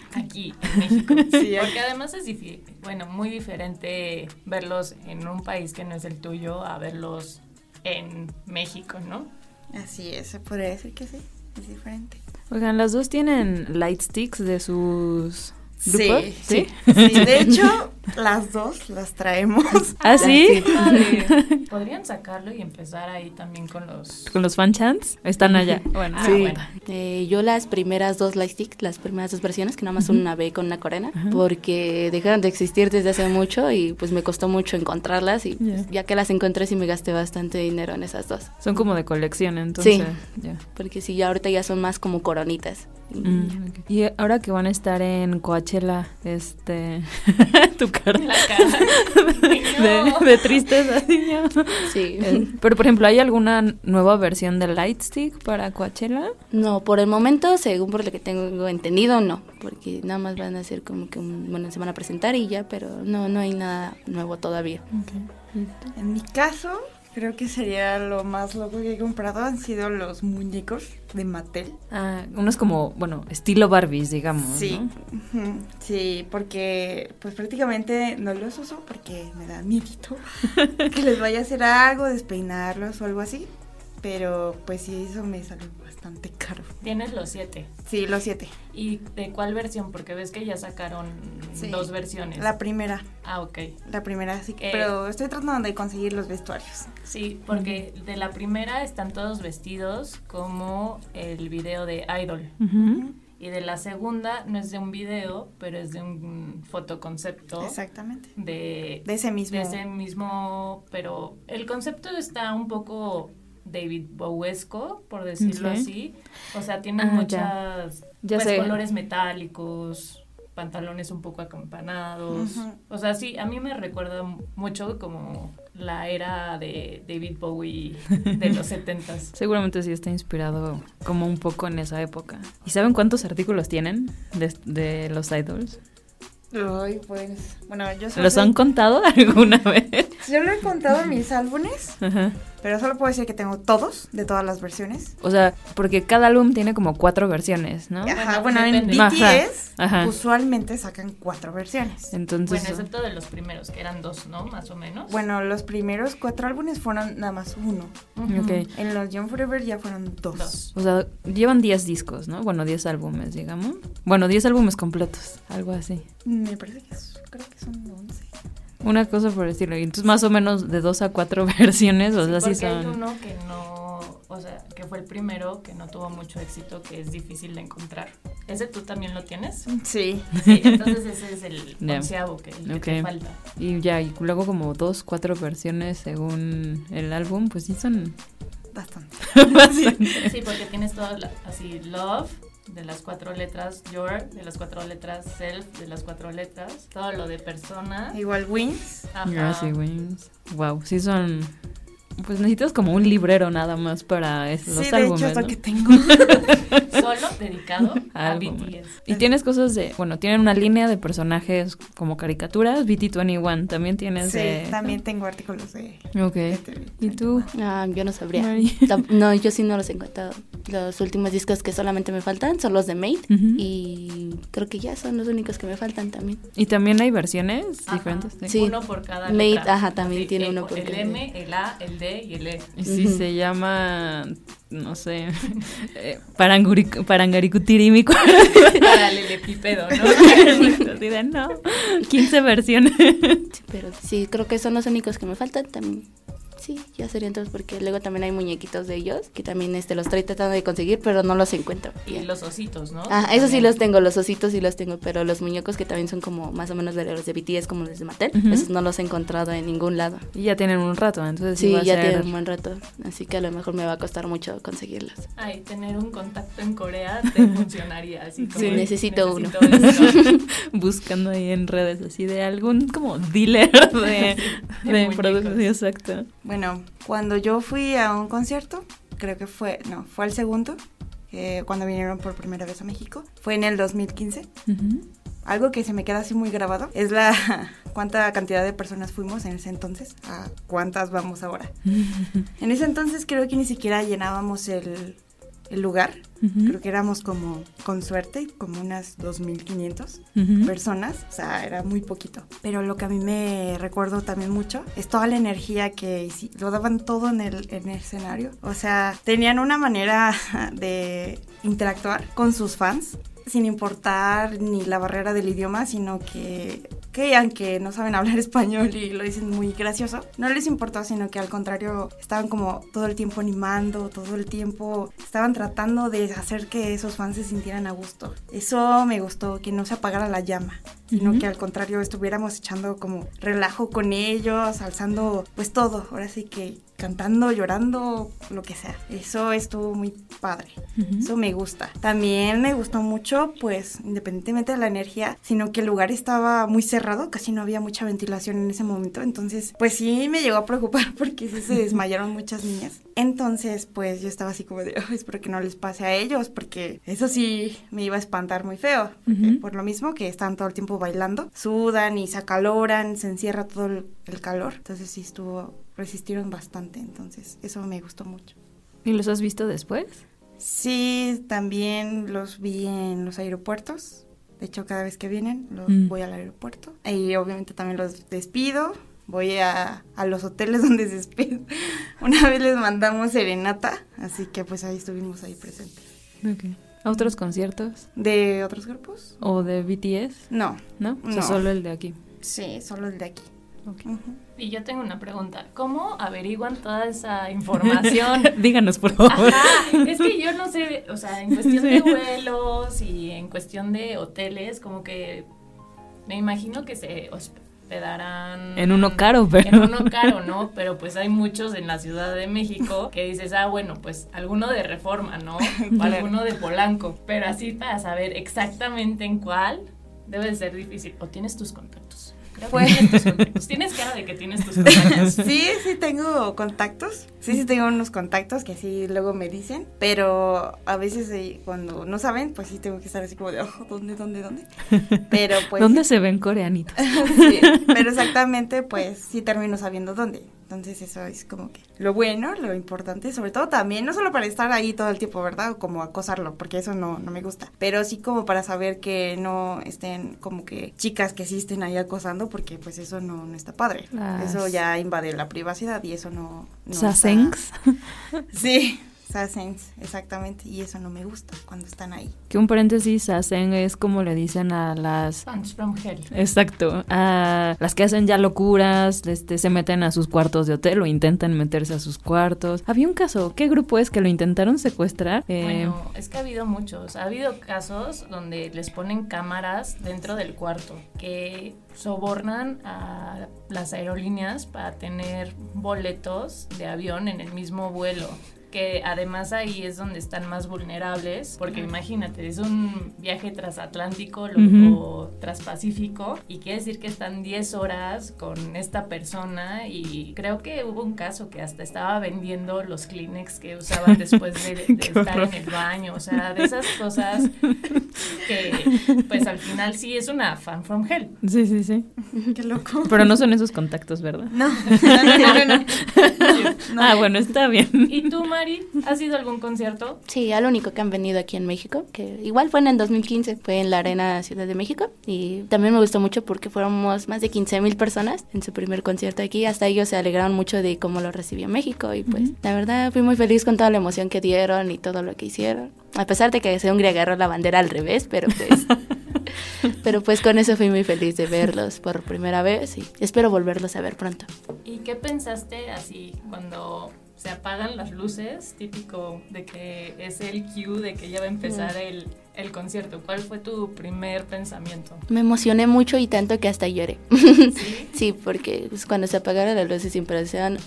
Aquí, en México. Sí, Porque además es difi- bueno, muy diferente verlos en un país que no es el tuyo a verlos en México, ¿no? Así es, se podría decir que sí, es diferente. Oigan, las dos tienen light sticks de sus Sí, sí, sí. De hecho, Las dos las traemos. ¿Ah, sí? Podrían sacarlo y empezar ahí también con los... ¿Con los fan chants? Están allá. Bueno, Ah, Sí. bueno. Eh, yo las primeras dos lightstick, las primeras dos versiones, que nada más son una B con una corona, porque dejaron de existir desde hace mucho y pues me costó mucho encontrarlas y Ya. ya que las encontré sí me gasté bastante dinero en esas dos. son como de colección, entonces. Sí. ya. Porque sí, ya ahorita ya son más como coronitas. Y Mm. Y ahora que van a estar en Coachella, este. tu cara. La cara. De, de tristeza, así, ¿no? Sí. Eh, Pero, por ejemplo, ¿hay alguna nueva versión de Lightstick para Coachella? No, por el momento, según por lo que tengo entendido, no, porque nada más van a hacer como que un, bueno, se van a presentar y ya, pero no, no hay nada nuevo todavía. En mi caso, creo que sería lo más loco que he comprado han sido los muñecos de Mattel. Ah, unos como, bueno, estilo Barbies, digamos. Sí, sí, porque pues prácticamente no los uso porque me da miedito que les vaya a hacer algo, despeinarlos o algo así. Pero pues sí, eso me salió bastante caro. Tienes los siete. Sí, los siete. ¿Y de cuál versión? Porque ves que ya sacaron Sí. dos versiones. La primera, Ah, ok. la primera, sí. Eh. Pero estoy tratando de conseguir los vestuarios. Sí, porque de la primera están todos vestidos como el video de Idol. Y de la segunda no es de un video, pero es de un fotoconcepto. Exactamente. De, De ese mismo. de ese mismo, pero el concepto está un poco David Bowiesco, por decirlo así. O sea, tiene Ah, ya. muchas Ya pues, sé. colores metálicos, pantalones un poco acampanados. O sea, sí, a mí me recuerda mucho como la era de David Bowie de los setentas. Seguramente sí está inspirado como un poco en esa época. ¿Y saben cuántos artículos tienen de, de los idols? Ay, pues. Bueno, yo ¿Los sé- han contado alguna vez? Yo lo he contado en mis álbumes, Ajá. pero solo puedo decir que tengo todos, de todas las versiones. O sea, porque cada álbum tiene como cuatro versiones, ¿no? Ajá, Bueno, bueno, en. BTS Ajá. usualmente sacan cuatro versiones. Entonces, Bueno, excepto de los primeros, que eran dos, ¿no? Más o menos. Bueno, los primeros cuatro álbumes fueron nada más uno. Ujú. ok. En los Young Forever ya fueron dos. Dos. O sea, llevan 10 discos, ¿no? Bueno, 10 álbumes, digamos. Bueno, 10 álbumes completos, algo así. Me parece que es- creo que son once. Una cosa por el estilo. Y entonces más o menos de 2 a 4 versiones, o sea, sí Porque hay son... uno que no, o sea, que fue el primero que no tuvo mucho éxito, que es difícil de encontrar. ¿Ese tú también lo tienes? Sí. Sí, entonces ese es el onceavo que, el que Ok. te falta. Y ya, y luego como 2, 4 versiones según el álbum, pues sí son... Bastante. Sí, porque tienes todo la- así, love, de las cuatro letras, your, de las cuatro letras, self, de las cuatro letras, todo lo de persona. Igual Wings. Ajá. Wings. Wow, sí son... Pues necesitas como un librero nada más para es- los sí, de álbumes, hecho es lo ¿no? que tengo. Solo dedicado a. BTS. Y tienes cosas de, bueno, tienen una línea de personajes como caricaturas, BT21 también tienes sí, de... también tengo artículos de... Ok. de- ¿Y tú? Ah, yo no sabría. Mari? No, yo sí no los he encontrado. Los últimos discos que solamente me faltan son los de Made y creo que ya son los únicos que me faltan también. ¿Y también hay versiones Ajá. diferentes? Sí. Uno por cada Made, letra. ajá, también Sí, tiene el- uno por El cada M, el A, el D y el E. Y sí se llama, no sé, eh, parangaricutirímico. Paralelepípedo, ¿no? Así de, no, 15 versiones. Sí, pero sí, creo que son los únicos que me faltan también. Sí, ya serían todos porque luego también hay muñequitos de ellos que también este los estoy tratando de conseguir, pero no los encuentro. Y los ositos, ¿no? Ah, esos sí los tengo, los ositos sí los tengo, pero los muñecos que también son como más o menos de los de BTS como los de Mattel, esos no los he encontrado en ningún lado. Y ya tienen un rato, entonces sí, Sí, va a ya ser- tienen un buen rato, así que a lo mejor me va a costar mucho conseguirlos. Ay, tener un contacto en Corea te funcionaría así como Sí, necesito uno. buscando ahí en redes así de algún como dealer de, De de productos. Sí, Exacto. Bueno, cuando yo fui a un concierto, creo que fue, no, fue el segundo, eh, cuando vinieron por primera vez a México, fue en el 2015. Ujú. Algo que se me queda así muy grabado es la cuánta cantidad de personas fuimos en ese entonces, a cuántas vamos ahora. En ese entonces creo que ni siquiera llenábamos el, el lugar, creo que éramos como, con suerte, como unas 2.500 Ujú. personas, o sea, era muy poquito. Pero lo que a mí me recuerdo también mucho es toda la energía que lo daban todo en el, en el escenario. O sea, tenían una manera de interactuar con sus fans sin importar ni la barrera del idioma, sino que que aunque no saben hablar español y lo dicen muy gracioso, no les importó, sino que al contrario estaban como todo el tiempo animando, todo el tiempo estaban tratando de hacer que esos fans se sintieran a gusto. Eso me gustó, que no se apagara la llama, sino que al contrario estuviéramos echando como relajo con ellos, alzando pues todo, ahora sí que cantando, llorando, lo que sea. Eso estuvo muy padre. Eso me gusta. También me gustó mucho, pues, independientemente de la energía, sino que el lugar estaba muy cerrado, casi no había mucha ventilación en ese momento. Entonces, pues sí me llegó a preocupar porque sí se desmayaron muchas niñas. Entonces, pues yo estaba así como de, oh, espero que no les pase a ellos, porque eso sí me iba a espantar muy feo. Por lo mismo que están todo el tiempo bailando, sudan y se acaloran, se encierra todo el, el calor. Entonces sí estuvo resistieron bastante, entonces eso me gustó mucho. ¿Y los has visto después? Sí, también los vi en los aeropuertos. De hecho, cada vez que vienen, los mm. voy al aeropuerto. Y obviamente también los despido. Voy a, a los hoteles donde se despido. Una vez les mandamos serenata, así que pues ahí estuvimos ahí presentes. Okay. ¿A otros conciertos? ¿De otros grupos? ¿O de BTS? No. ¿No? O sea, solo el de aquí. Sí, solo el de aquí. Y yo tengo una pregunta. ¿Cómo averiguan toda esa información? Díganos, por favor. es que yo no sé, o sea, en cuestión de vuelos y en cuestión de hoteles, como que me imagino que se hospedarán... En uno caro, pero... En uno caro, ¿no? Pero pues hay muchos en la Ciudad de México que dices, ah, bueno, pues alguno de Reforma, ¿no? O alguno de Polanco. Pero así para saber exactamente en cuál, debe ser difícil. ¿O tienes tus contactos? Pues, tienes cara de que tienes tus contactos. Sí, sí tengo contactos. Sí, sí tengo unos contactos que así luego me dicen. Pero a veces eh, cuando no saben, pues sí tengo que estar así como de, oh, ¿dónde, dónde, dónde? Pero pues... ¿Dónde se ven coreanitos? sí, pero exactamente, pues sí termino sabiendo dónde. Entonces eso es como que lo bueno, lo importante, sobre todo también, no solo para estar ahí todo el tiempo, ¿verdad? O como acosarlo, porque eso no, no me gusta, pero sí como para saber que no estén como que chicas que sí estén ahí acosando, porque pues eso no, no está padre. Eso ya invade la privacidad y eso no... no sí, Sassens, exactamente, y eso no me gusta cuando están ahí. Que un paréntesis, Sassen es como le dicen a las... Fans from hell. Exacto, a las que hacen ya locuras, este, se meten a sus cuartos de hotel o intentan meterse a sus cuartos. Había un caso, ¿qué grupo es que lo intentaron secuestrar? Eh, bueno, es que ha habido muchos, ha habido casos donde les ponen cámaras dentro del cuarto, que sobornan a las aerolíneas para tener boletos de avión en el mismo vuelo que además ahí es donde están más vulnerables, porque imagínate, es un viaje transatlántico o transpacífico y quiere decir que están 10 horas con esta persona y creo que hubo un caso que hasta estaba vendiendo los Kleenex que usaban después de, estar en el baño, o sea, de esas cosas que pues al final sí es una fan from hell. Sí, sí, sí. Qué loco. Pero no son esos contactos, ¿verdad? No, no, no, no. ah, bueno, está bien. ¿Y tú, Mari, has ido a algún concierto? Sí, al único que han venido aquí en México, que igual fue en el 2015, fue en la Arena Ciudad de México y también me gustó mucho porque fuéramos más de 15 mil personas en su primer concierto aquí, hasta ellos se alegraron mucho de cómo lo recibió México y pues la verdad fui muy feliz con toda la emoción que dieron y todo lo que hicieron, a pesar de que se Hungría agarró la bandera al revés, pero pues... Pero pues con eso fui muy feliz de verlos por primera vez y espero volverlos a ver pronto. ¿Y qué pensaste así cuando se apagan las luces, típico de que es el cue de que ya va a empezar el, el concierto. ¿Cuál fue tu primer pensamiento? Me emocioné mucho y tanto que hasta lloré. Sí, porque pues, cuando se apagaron las luces sin impresión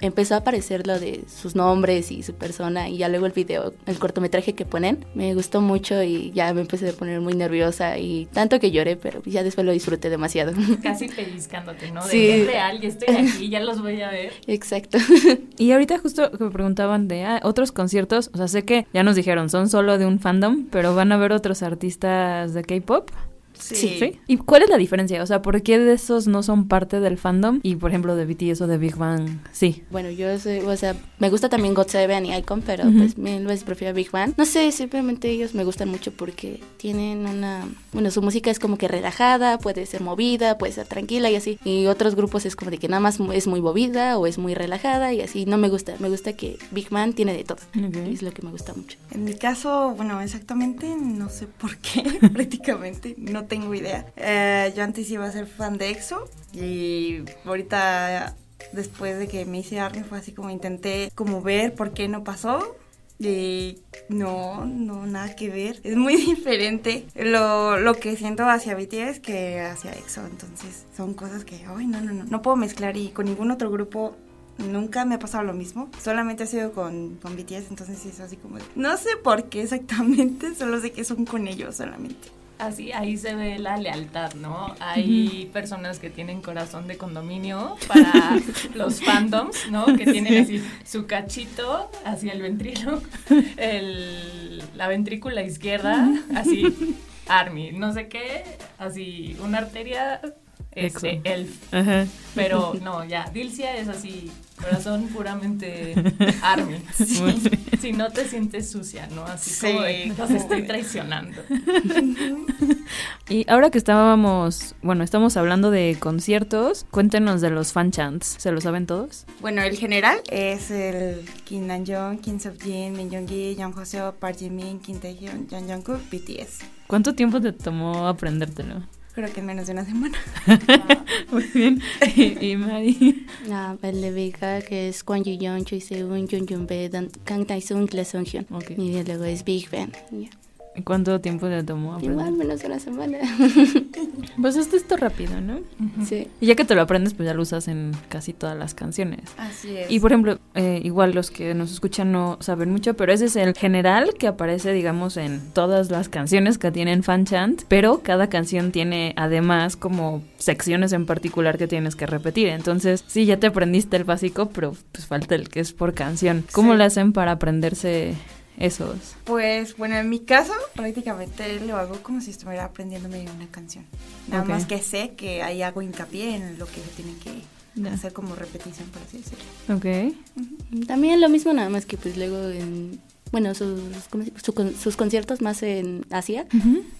empezó a aparecer lo de sus nombres y su persona y ya luego el video, el cortometraje que ponen, me gustó mucho y ya me empecé a poner muy nerviosa y tanto que lloré, pero ya después lo disfruté demasiado. Casi pellizcándote, ¿no? De sí. es real y estoy aquí, ya los voy a ver. Exacto. Y ahorita justo me preguntaban de ah, otros conciertos, o sea, sé que ya nos dijeron, son solo de un fandom, pero van a ver otros artistas de K-pop. Sí. ¿Y cuál es la diferencia? O sea, ¿por qué de esos no son parte del fandom? Y, por ejemplo, de BTS o de Big Bang, sí. Bueno, yo soy, o sea, me gusta también God7 y Icon, pero pues mil veces prefiero Big Bang. No sé, simplemente ellos me gustan mucho porque tienen una... Bueno, su música es como que relajada, puede ser movida, puede ser tranquila y así. Y otros grupos es como de que nada más es muy movida o es muy relajada y así. No me gusta. Me gusta que Big Bang tiene de todo. Es lo que me gusta mucho. En mi caso, bueno, exactamente no sé por qué, prácticamente no tengo idea. Eh, yo antes iba a ser fan de EXO y ahorita después de que me hice ARMY fue así como intenté como ver por qué no pasó. Y no, no, nada que ver. Es muy diferente lo, lo que siento hacia BTS que hacia EXO. Entonces son cosas que, ay, no, no, no. No puedo mezclar y con ningún otro grupo nunca me ha pasado lo mismo. Solamente ha sido con, con BTS, entonces es así como... No sé por qué exactamente, solo sé que son con ellos solamente. Así, ahí se ve la lealtad, ¿no? Hay personas que tienen corazón de condominio para los fandoms, ¿no? Que tienen así su cachito hacia el ventrilo, el, la ventrícula izquierda, así, Army, no sé qué, así, una arteria, este, Elf. Pero no, ya, Dilcia es así, corazón puramente Army. Si no te sientes sucia, ¿no? Así como de, los estoy traicionando. Y ahora que estábamos, bueno, estamos hablando de conciertos, cuéntenos de los fan chants. ¿Se lo saben todos? Bueno, el general es el Kim Namjoon, Kim Seokjin, Min Yoongi, Jung Hoseo, Park Jimin, Kim Taehyun, Jung Jungkook, BTS. ¿Cuánto tiempo te tomó aprendértelo? Creo que en menos de una semana. Muy bien. ¿Y, y Mari? Ah, el de Vega, que es Kwon Yu-yeon, Choi Se-un, Jun Jun-bae, Dan- Kang Tae-sung, Lee Sung-hyun. Ok. Y luego es Big Bang. Ya. ¿Y ¿Cuánto tiempo te tomó aprender? Igual menos de una semana. Pues esto está rápido, ¿no? sí. Y ya que te lo aprendes, pues ya lo usas en casi todas las canciones. Así es. Y por ejemplo, eh, igual los que nos escuchan no saben mucho, pero ese es el general que aparece, digamos, en todas las canciones que tienen fan chant, pero cada canción tiene además como secciones en particular que tienes que repetir. Entonces, sí, ya te aprendiste el básico, pero pues falta el que es por canción. ¿Cómo Sí. le hacen para aprenderse esos? Pues bueno, en mi caso prácticamente lo hago como si estuviera aprendiéndome una canción. Nada más que sé que ahí hago hincapié en lo que se tiene que hacer como repetición, por así decirlo. Ok. También lo mismo, nada más que pues luego en... Bueno, sus, ¿cómo se- su con- sus conciertos más en Asia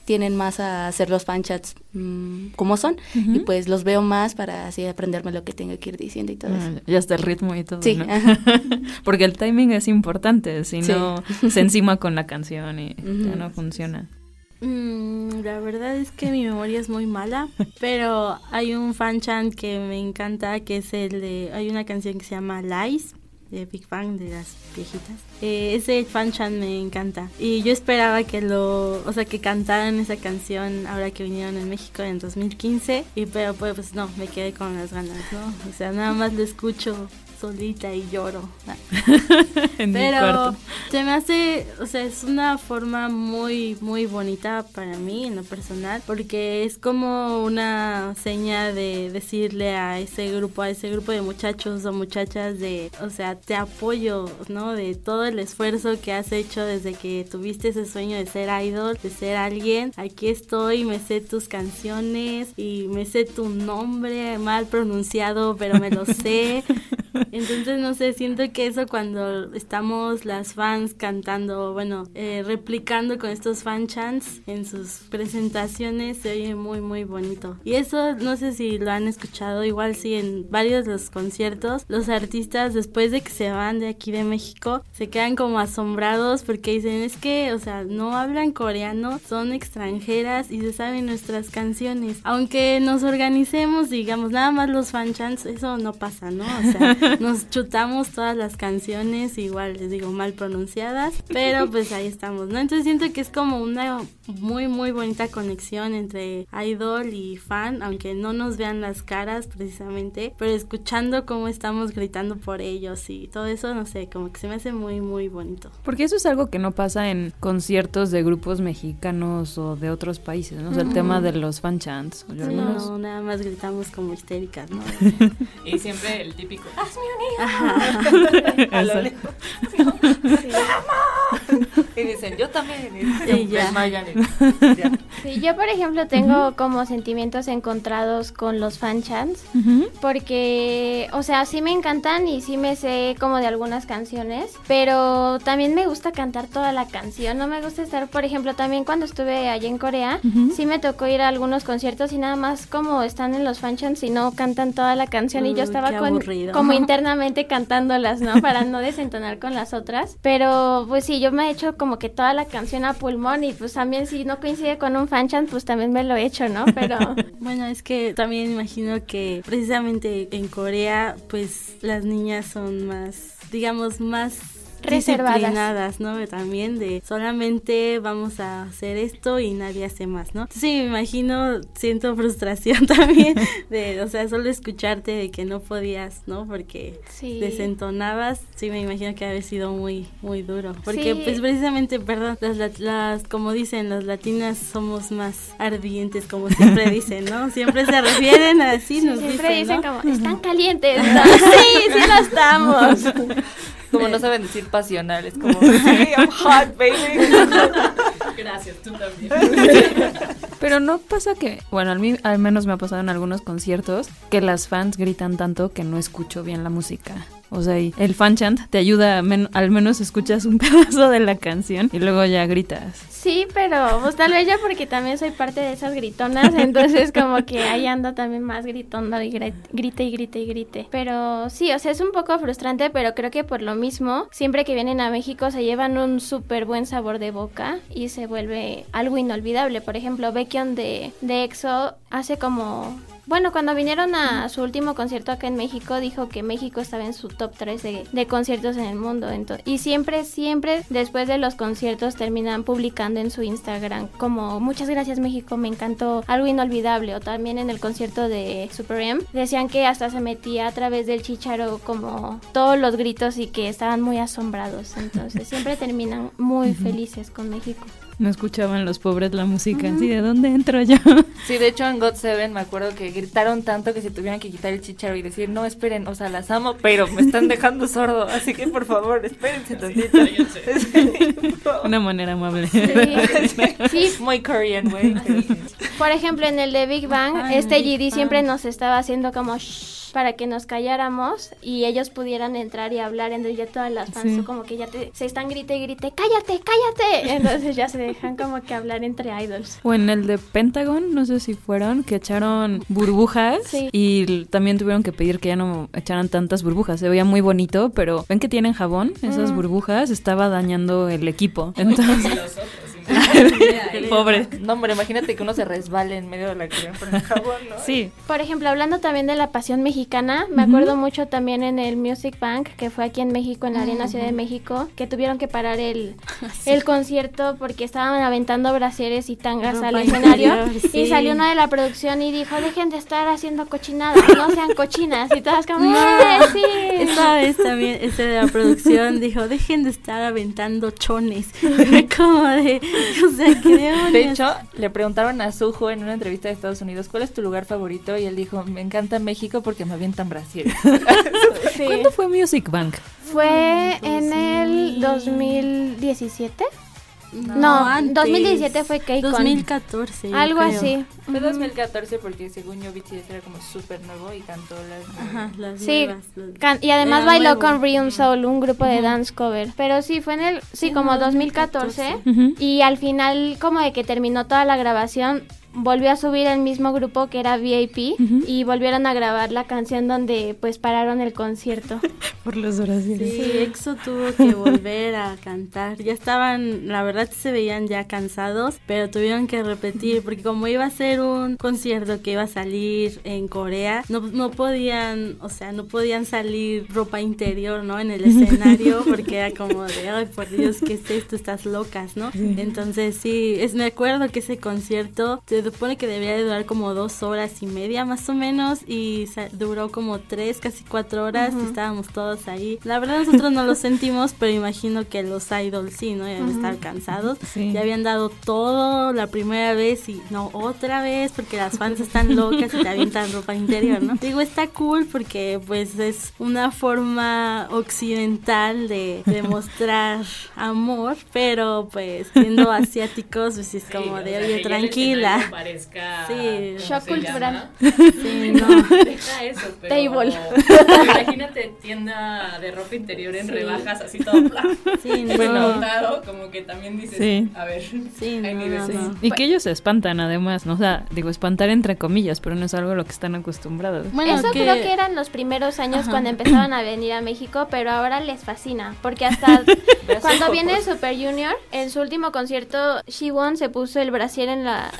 tienen más a hacer los fan chats mm, como son y pues los veo más para así aprenderme lo que tengo que ir diciendo y todo eso. Ah, Ya está el ritmo y todo, Sí. Porque el timing es importante, si Sí. no se encima con la canción y ya no funciona. Mm, la verdad es que mi memoria es muy mala, pero hay un fan chant que me encanta, que es el de, hay una canción que se llama Lies, de Big Bang, de las viejitas. Eh, ese fan chant me encanta. Y yo esperaba que lo, o sea, que cantaran esa canción ahora que vinieron en México en 2015, y pero pues no, me quedé con las ganas, ¿no? O sea, nada más lo escucho solita y lloro. En Pero se me hace, o sea, es una forma muy, muy bonita para mí en lo personal, porque es como una seña de decirle a ese grupo, a ese grupo de muchachos o muchachas de, o sea, te apoyo, ¿no? De todo el esfuerzo que has hecho desde que tuviste ese sueño de ser idol, de ser alguien. Aquí estoy, me sé tus canciones y me sé tu nombre mal pronunciado, pero me lo sé. Entonces, no sé, siento que eso cuando estamos las fans cantando, bueno, eh, replicando con estos fan chants en sus presentaciones, se oye muy, muy bonito. Y eso, no sé si lo han escuchado, igual sí, en varios de los conciertos, los artistas después de que se van de aquí de México, se quedan como asombrados porque dicen, es que, o sea, no hablan coreano, son extranjeras y se saben nuestras canciones. Aunque nos organicemos, digamos, nada más los fan chants, eso no pasa, ¿no? O sea, nos chutamos todas las canciones, igual les digo mal pronunciadas, pero pues ahí estamos, ¿no? Entonces siento que es como una muy, muy bonita conexión entre idol y fan, aunque no nos vean las caras precisamente, pero escuchando cómo estamos gritando por ellos y todo eso, no sé, como que se me hace muy, muy bonito. Porque eso es algo que no pasa en conciertos de grupos mexicanos o de otros países, ¿no? O sea, el tema de los fan chants. o yo al menos- No, nada más gritamos como histéricas, ¿no? Y siempre el típico, ¡hazme A lo lejos. Y dicen, yo también. Y, Y ya. y ya. Sí, yo por ejemplo tengo como sentimientos encontrados con los fan chants porque, o sea, sí me encantan y sí me sé como de algunas canciones, pero también me gusta cantar toda la canción, no me gusta estar, por ejemplo, también cuando estuve allá en Corea, sí me tocó ir a algunos conciertos y nada más como están en los fan chants y no cantan toda la canción y yo estaba con- como internamente cantándolas, ¿no? Para no desentonar con las otras, pero pues sí, yo me he hecho como que toda la canción a pulmón y pues también si no coincide con un fanchan, pues también me lo he hecho, ¿no? Pero... bueno, es que también imagino que precisamente en Corea, pues las niñas son más, digamos, más reservadas, ¿no? También de solamente vamos a hacer esto y nadie hace más, ¿no? Sí, me imagino, siento frustración también de, o sea, solo escucharte de que no podías, ¿no? Porque desentonabas, sí me imagino que había sido muy, muy duro. Porque pues precisamente, perdón, las, las, como dicen, las latinas somos más ardientes, como siempre dicen, ¿no? Siempre se refieren así, nos siempre dicen, como, están calientes, sí, sí lo estamos. Como no saben decir pasionales, como, sí, I'm hot, baby. Gracias, tú también. Pero no pasa que, bueno, al, mí, al menos me ha pasado en algunos conciertos que las fans gritan tanto que no escucho bien la música. O sea, el fan chant te ayuda, al menos escuchas un pedazo de la canción y luego ya gritas. Sí, pero pues tal vez ya porque también soy parte de esas gritonas, entonces como que ahí ando también más gritando y grite y grite y grite. Pero sí, o sea, es un poco frustrante, pero creo que por lo mismo, siempre que vienen a México se llevan un súper buen sabor de boca y se vuelve algo inolvidable. Por ejemplo, Beckion de, de EXO hace como bueno, cuando vinieron a su último concierto acá en México, dijo que México estaba en su top 3 de, conciertos en el mundo. Entonces, y siempre, siempre después de los conciertos terminan publicando en su Instagram como muchas gracias México, me encantó, algo inolvidable. O también en el concierto de Super M, decían que hasta se metía a través del chicharo como todos los gritos y que estaban muy asombrados. Entonces, siempre terminan muy felices con México no escuchaban los pobres la música. Así, ¿de dónde entro yo? Sí, de hecho en God Seven me acuerdo que gritaron tanto que se tuvieron que quitar el chicharo y decir, no, esperen, o sea, las amo, pero me están dejando sordo, así que por favor, espérense tantito. Una manera amable. Sí, muy Korean, güey. Por ejemplo, en el de Big Bang, este GD siempre nos estaba haciendo como... Shh, para que nos calláramos y ellos pudieran entrar y hablar. Entonces ya todas las fans como que ya te, se están grite y grite, cállate, cállate. Entonces ya se dejan como que hablar entre idols. O en el de Pentagon, no sé si fueron, que echaron burbujas y también tuvieron que pedir que ya no echaran tantas burbujas. Se veía muy bonito, pero ven que tienen jabón, esas burbujas, estaba dañando el equipo. Entonces... Pobre. No, hombre, imagínate que uno se resbale en medio de la crema por el jabón, ¿no? Sí. Por ejemplo, hablando también de la pasión mexicana, me acuerdo mucho también en el Music Bank, que fue aquí en México, en la Arena Ciudad de México, que tuvieron que parar el, el concierto porque estaban aventando brasieres y tangas al escenario. Y salió uno de la producción y dijo, dejen de estar haciendo cochinadas, no sean cochinas. Y todas como, ¡Eh, sí! Esta vez también, ese de la producción dijo, dejen de estar aventando chones. como de, De hecho, le preguntaron a Sujo en una entrevista de Estados Unidos, ¿cuál es tu lugar favorito? Y él dijo, me encanta México porque me avientan Brasil. ¿Cuándo fue Music Bank? Fue en el 2017. No, 2017 fue KCON. 2014. Algo así. Fue 2014 porque según yo BTS era como súper nuevo y cantó las, Ajá, las Sí, y además bailó con Ryum Soul, un grupo de dance cover. Pero sí, fue en el, sí, como 2014. Y al final como de que terminó toda la grabación, volvió a subir el mismo grupo que era VIP y volvieron a grabar la canción donde pues pararon el concierto. Por las oraciones. Sí, EXO tuvo que volver a cantar. Ya estaban, la verdad se veían ya cansados, pero tuvieron que repetir porque como iba a ser un concierto que iba a salir en Corea, no, no podían, o sea, no podían salir ropa interior, ¿no? En el escenario porque era como de, ay, por Dios, ¿qué es esto? Estás locas, ¿no? Entonces sí, es, me acuerdo que ese concierto se supone que debería de durar como dos horas y media más o menos y duró como tres, casi cuatro horas y estábamos todos ahí. La verdad nosotros no lo sentimos, pero imagino que los idols sí, ¿no? Ya estar cansados. Ya habían dado todo la primera vez y no otra vez porque las fans están locas y te avientan ropa interior, ¿no? Digo, está cool porque pues es una forma occidental de demostrar amor, pero pues siendo asiáticos pues es como de, oye, tranquila. Parezca. Sí, ¿cómo shock cultural. llama? Sí, no. Deja eso, pero. Table. Imagínate tienda de ropa interior en rebajas, así todo blanco. Sí, no. Bueno, montado, como que también dices, Sí. a ver. Sí, hay no, niveles. no, no. Y que ellos se espantan además, ¿no? O sea, digo, espantar entre comillas, pero no es algo a lo que están acostumbrados. Bueno, Eso que- creo que eran los primeros años Ajá. cuando empezaban a venir a México, pero ahora les fascina, porque hasta cuando viene Super Junior, en su último concierto, Shiwon se puso el brasier en la,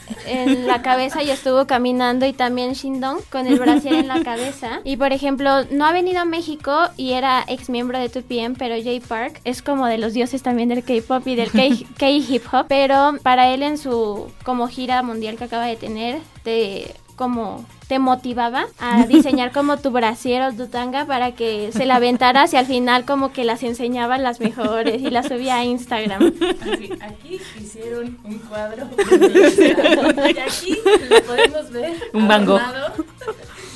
en la cabeza y estuvo caminando y también Shindong con el brasier en la cabeza. Y por ejemplo, no ha venido a México y era ex miembro de 2PM, pero Jay Park es como de los dioses también del K-pop y del K- K-hip hop, pero para él en su como gira mundial que acaba de tener, de como te motivaba a diseñar como tu brasier o tu tanga para que se la aventaras y al final como que las enseñaba las mejores y las subía a Instagram. Así, aquí hicieron un cuadro. de y aquí lo podemos ver. Un con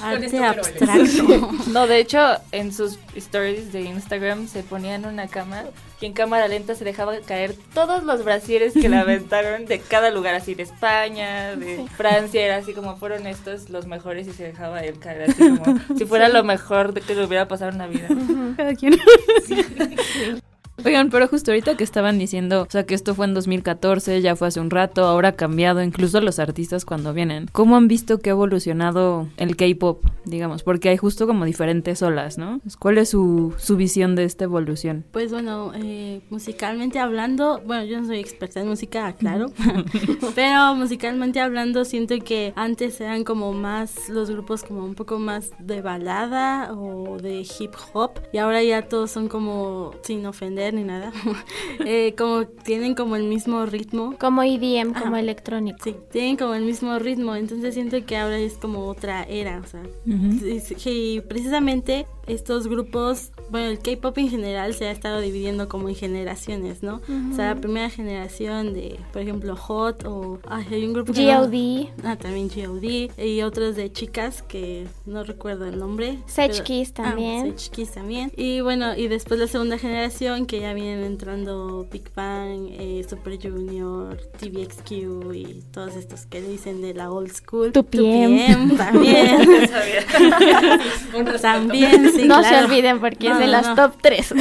Arte esto, pero abstracto. No, de hecho, en sus stories de Instagram se ponía en una cama y en cámara lenta se dejaba caer todos los brasieres que le aventaron de cada lugar, así de España, de Francia, era así como fueron estos los mejores y se dejaba él caer así como si fuera lo mejor de que le hubiera pasado en la vida. Cada quien. Oigan, pero justo ahorita que estaban diciendo, o sea, que esto fue en 2014, ya fue hace un rato, ahora ha cambiado, incluso los artistas cuando vienen. ¿Cómo han visto que ha evolucionado el K-pop, digamos? Porque hay justo como diferentes olas, ¿no? ¿Cuál es su, su visión de esta evolución? Pues bueno, eh, musicalmente hablando, bueno, yo no soy experta en música, claro, pero musicalmente hablando siento que antes eran como más los grupos como un poco más de balada o de hip hop y ahora ya todos son como, sin ofender ni nada, eh, como tienen como el mismo ritmo. Como EDM, como electrónico. Sí, tienen como el mismo ritmo, entonces siento que ahora es como otra era, o sea, y precisamente estos grupos, bueno, el K-pop en general se ha estado dividiendo como en generaciones, ¿no? O sea, la primera generación de, por ejemplo, Hot o ay, hay un grupo que no- G.O.D. ah, también G.O.D. y otros de chicas que no recuerdo el nombre. Sage pero- Kiss ah, también. Sage Kiss también. Y bueno, y después la segunda generación que ya vienen entrando Big Bang, eh, Super Junior, TVXQ y todos estos que dicen de la old school. 2PM. 2PM también. También, sí, no se claro. olviden porque No, es de no, las no. top 3. Sí,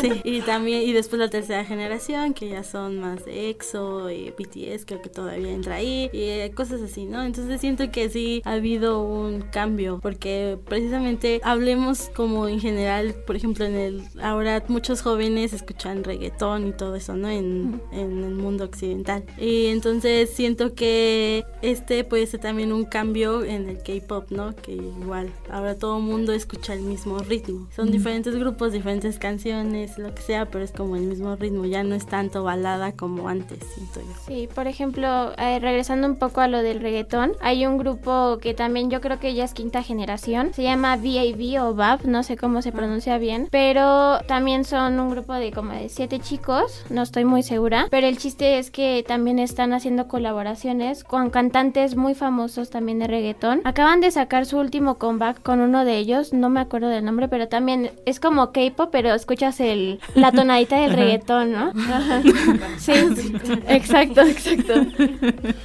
sí. Y también, y después la tercera generación, que ya son más de EXO y BTS, creo que todavía entra ahí, y eh, cosas así, ¿no? Entonces siento que sí ha habido un cambio, porque precisamente hablemos como en general, por ejemplo, en el, ahora muchos jóvenes escuchan reggaetón y todo eso, ¿no? En, en el mundo occidental. Y entonces siento que este puede ser también un cambio en el K-pop, ¿no? Que igual, ahora todo el mundo escucha el mismo ritmo. Son diferentes grupos, diferentes canciones, lo que sea, pero es como el mismo ritmo, ya no es tanto balada como antes, siento yo. Sí, por ejemplo, eh, regresando un poco a lo del reggaetón, hay un grupo que también yo creo que ya es quinta generación, se llama VAV o VAV, no sé cómo se pronuncia bien, pero también son un grupo de como de siete chicos, no estoy muy segura, pero el chiste es que también están haciendo colaboraciones con cantantes muy famosos también de reggaetón. Acaban de sacar su último comeback con uno de ellos, no me acuerdo del nombre, pero también es como K-pop, pero escuchas el, la tonadita del reggaetón, ¿no? Ajá. Sí, exacto, exacto.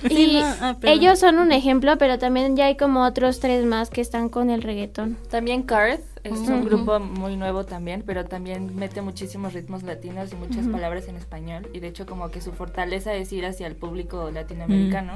Sí, Y no, ah, ellos son un ejemplo, pero también ya hay como otros tres más que están con el reggaetón. También Karth es un grupo muy nuevo también, pero también mete muchísimos ritmos latinos y muchas palabras en español. Y de hecho como que su fortaleza es ir hacia el público latinoamericano.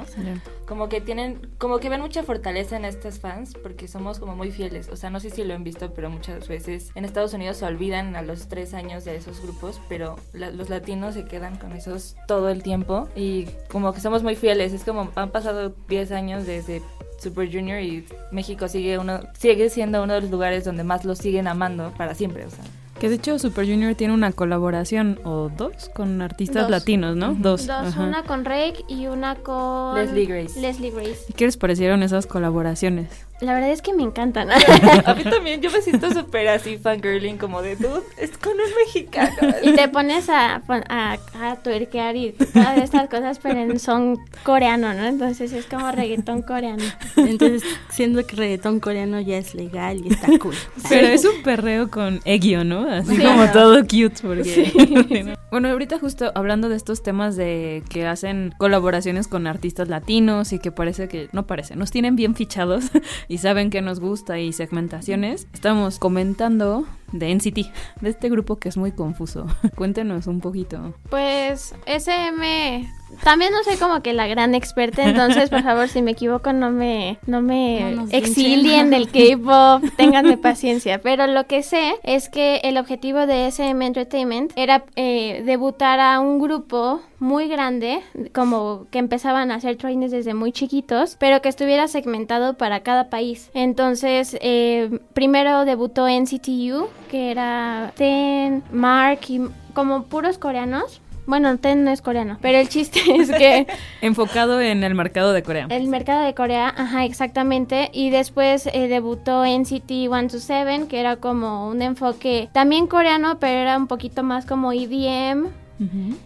Como que tienen, como que ven mucha fortaleza en estas fans porque somos como muy fieles. O sea, no sé si lo han visto, pero muchas veces en Estados Unidos se olvidan a los tres años de esos grupos, pero la- los latinos se quedan con esos todo el tiempo y como que somos muy fieles. Es como han pasado 10 años desde Super Junior y México sigue uno sigue siendo uno de los lugares donde más los siguen amando para siempre, o sea. Que de hecho Super Junior tiene una colaboración o dos con artistas Dos. latinos, ¿no? Dos. Dos, ajá. una con Rake y una con Leslie Grace. Leslie Grace. ¿Y ¿Qué les parecieron esas colaboraciones? La verdad es que me encantan. a mí también, yo me siento súper así fangirling, como de, dude, es con un mexicano. y te pones a, a, a tuerquear y todas estas cosas, pero en son coreano, ¿no? Entonces es como reggaetón coreano. Entonces, siendo que reggaetón coreano ya es legal y está cool. Pero es un perreo con Egyo, ¿no? Así como todo cute, porque... bueno, ahorita justo hablando de estos temas de que hacen colaboraciones con artistas latinos y que parece que, no parece, nos tienen bien fichados y saben que nos gusta y segmentaciones, estamos comentando de NCT, de este grupo que es muy confuso. Cuéntenos un poquito. Pues SM también no soy como que la gran experta, entonces por favor si me equivoco no me no me exilien del K-pop, ténganme paciencia, pero lo que sé es que el objetivo de SM Entertainment era eh, debutar a un grupo muy grande, como que empezaban a hacer trainings desde muy chiquitos, pero que estuviera segmentado para cada país. Entonces, eh, primero debutó NCTU, que era Ten, Mark y como puros coreanos bueno, Ten no es coreano, pero el chiste es que... Enfocado en el mercado de Corea. El mercado de Corea, ajá, exactamente. Y después eh, debutó NCT 127, que era como un enfoque también coreano, pero era un poquito más como EDM.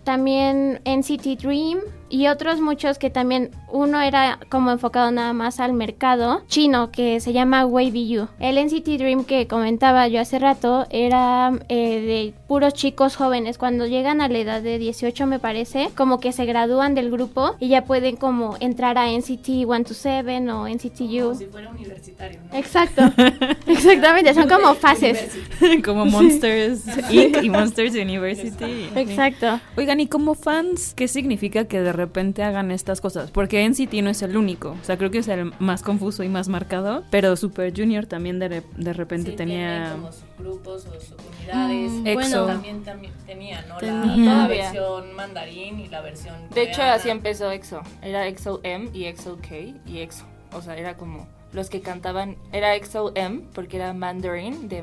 También NCT Dream, y otros muchos que también uno era como enfocado nada más al mercado chino que se llama Wavy U. El NCT Dream que comentaba yo hace rato era eh, de puros chicos jóvenes cuando llegan a la edad de 18 me parece como que se gradúan del grupo y ya pueden como entrar a NCT 127 o NCT U. Como si fuera universitario, ¿no? Exacto. Exactamente, son como fases. como Monsters Inc. y Monsters University. Exacto. Oigan, ¿y como fans qué significa que de repente hagan estas cosas, porque NCT no es el único, o sea, creo que es el más confuso y más marcado, pero Super Junior también de, de repente tenía... como grupos o subunidades, mm, bueno, también, también tenía, ¿no? La, versión mandarín y la versión... De hecho, así empezó EXO, era EXO M y EXO K y EXO, o sea, era como los que cantaban, era EXO M porque era mandarín de,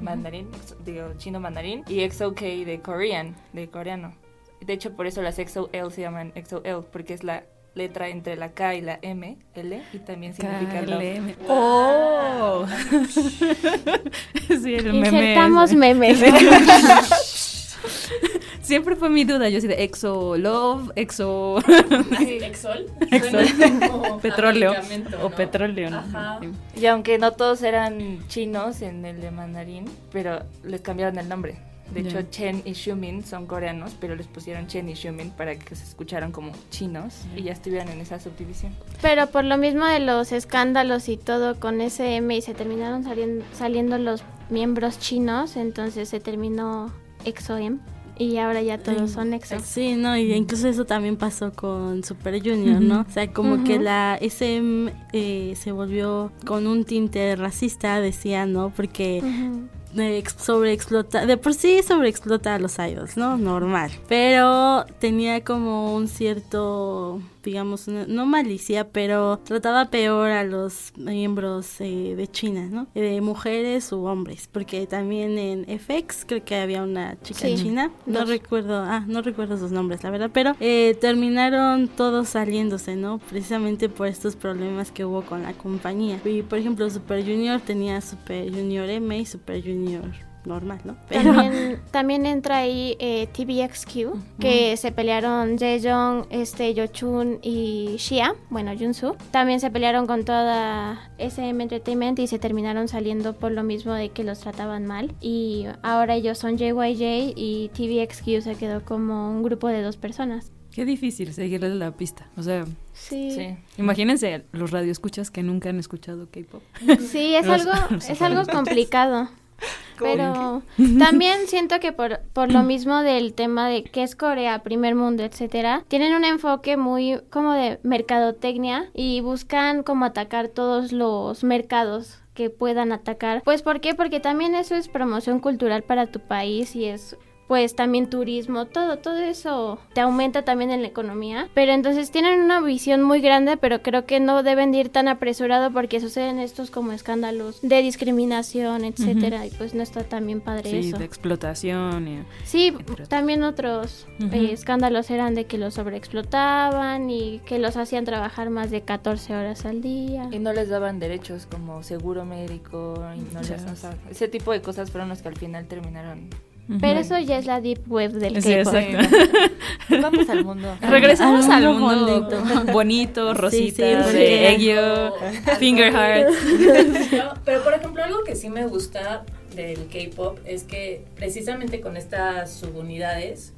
mandarín, digo, chino mandarín, y EXO K de Korean, de coreano. De hecho, por eso las XOL se llaman XOL, porque es la letra entre la K y la M, L, y también significa love. ¡Oh! sí, el Insertamos memes. Siempre fue mi duda, yo así de exo love, exo... ¿Exol? petróleo. O petróleo, ¿no? Y aunque no todos eran chinos en el de mandarín, pero les cambiaron el nombre. De hecho, Chen y Xiumin son coreanos, pero les pusieron Chen y Xiumin para que se escucharan como chinos y ya estuvieran en esa subdivisión. Pero por lo mismo de los escándalos y todo con SM y se terminaron saliendo, saliendo los miembros chinos, entonces se terminó EXO-M y ahora ya todos son EXO. Sí, no, y incluso eso también pasó con Super Junior, ¿no? O sea, como que la SM eh, se volvió con un tinte racista, decía, ¿no? Porque sobreexplota, de por sí sobreexplota a los idols, ¿no? Normal. Pero tenía como un cierto digamos, no malicia, pero trataba peor a los miembros eh, de China, ¿no? De mujeres u hombres, porque también en FX creo que había una chica china, no recuerdo, ah, no recuerdo sus nombres, la verdad, pero eh, terminaron todos saliéndose, ¿no? Precisamente por estos problemas que hubo con la compañía. Y por ejemplo, Super Junior tenía Super Junior M y Super Junior normal, ¿no? También, también entra ahí eh, TVXQ, que se pelearon Jaejoong, este, Yochun y Shia, bueno, Junsu. También se pelearon con toda SM Entertainment y se terminaron saliendo por lo mismo de que los trataban mal. Y ahora ellos son JYJ y TVXQ se quedó como un grupo de dos personas. Qué difícil seguirles la pista. O sea, sí. imagínense los radioescuchas que nunca han escuchado K-pop. Sí, es algo, es algo complicado. Pero también siento que por, por lo mismo del tema de qué es Corea, primer mundo, etcétera, tienen un enfoque muy como de mercadotecnia y buscan como atacar todos los mercados que puedan atacar. Pues ¿por qué? Porque también eso es promoción cultural para tu país y es pues también turismo, todo, todo eso te aumenta también en la economía. Pero entonces tienen una visión muy grande, pero creo que no deben de ir tan apresurado porque suceden estos como escándalos de discriminación, etcétera, y pues no está tan bien padre Sí, eso. de explotación. Y... Sí, también otros eh, escándalos eran de que los sobreexplotaban y que los hacían trabajar más de 14 horas al día. Y no les daban derechos como seguro médico y no les, Ya. o sea, ese tipo de cosas fueron los que al final terminaron. Pero eso ya es la deep web del Sí, K-pop. exacto. Vamos al mundo. Regresamos Al al mundo mundo bonito, bonito. rosita, Sí, Finger Heart. No, pero por ejemplo, algo que sí me gusta del K-pop es que precisamente con estas subunidades,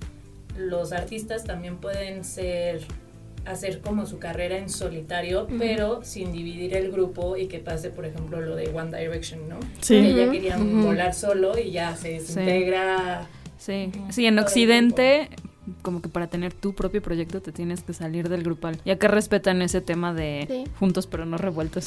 los artistas también pueden ser hacer como su carrera en solitario, pero sin dividir el grupo y que pase, por ejemplo, lo de One Direction, ¿no? Sí. Que ya Ujú. querían Ujú. volar solo y ya se desintegra. Sí, sí, en Occidente, como que para tener tu propio proyecto te tienes que salir del grupal. Y acá respetan ese tema de Sí. juntos pero no revueltos.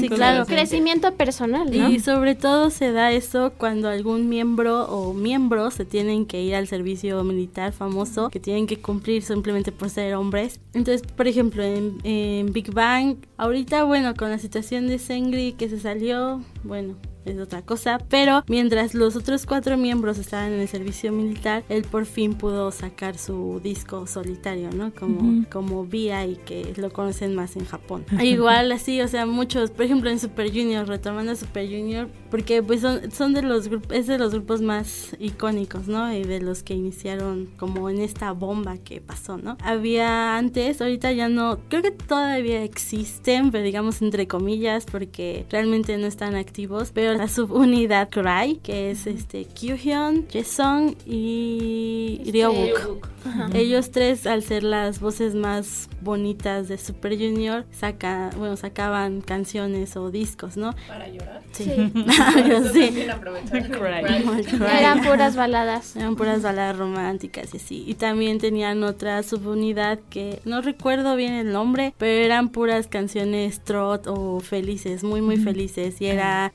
sí, claro. Crecimiento personal, ¿no? Y sobre todo se da eso cuando algún miembro o miembros se tienen que ir al servicio militar famoso, que tienen que cumplir simplemente por ser hombres. Entonces, por ejemplo, en, en Big Bang, ahorita, bueno, con la situación de Sengri que se salió, bueno, es otra cosa, pero mientras los otros cuatro miembros estaban en el servicio militar, él por fin pudo sacar su disco solitario, ¿no? Como, Ujú. como Via y que lo conocen más en Japón. Igual así, o sea, muchos, por ejemplo en Super Junior, retomando Super Junior, porque pues son, son de los grupos, es de los grupos más icónicos, ¿no? Y de los que iniciaron como en esta bomba que pasó, ¿no? Había antes, ahorita ya no, creo que todavía existen, pero digamos entre comillas, porque realmente no están activos, pero la subunidad Cry, que es este Kyuhyun, Jaesung y Ryobuk. Ajá. Ellos tres, al ser las voces más bonitas de Super Junior, saca, bueno, sacaban canciones o discos, ¿no? Para llorar. Sí. Sí. Yo sí. Eran puras baladas. Eran puras baladas románticas y así. Y también tenían otra subunidad que no recuerdo bien el nombre, pero eran puras canciones trot o felices, muy muy felices. Y era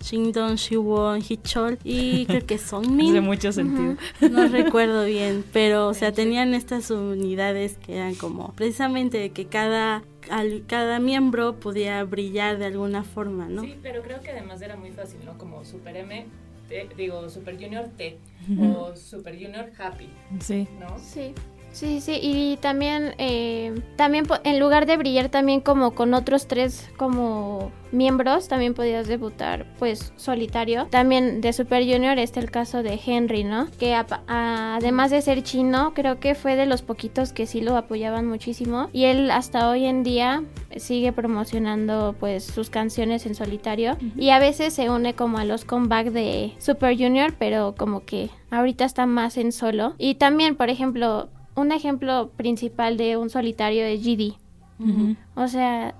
Shingdong, Shiwon, Hichol y creo que Songmin. Hace mucho sentido. No recuerdo bien, pero o sea, tenían estas unidades que eran como precisamente que cada al- cada miembro podía brillar de alguna forma, ¿no? Sí, pero creo que además era muy fácil, ¿no? Como Super M, T- digo, Super Junior T o Super Junior Happy, Sí. ¿no? Sí. Sí, sí, y también, eh, también en lugar de brillar también como con otros tres como miembros, también podías debutar pues solitario. También de Super Junior está el caso de Henry, ¿no? Que a- además de ser chino, creo que fue de los poquitos que sí lo apoyaban muchísimo. Y él hasta hoy en día sigue promocionando pues sus canciones en solitario. Y a veces se une como a los comeback de Super Junior, pero como que ahorita está más en solo. Y también, por ejemplo, un ejemplo principal de un solitario es GD. O sea,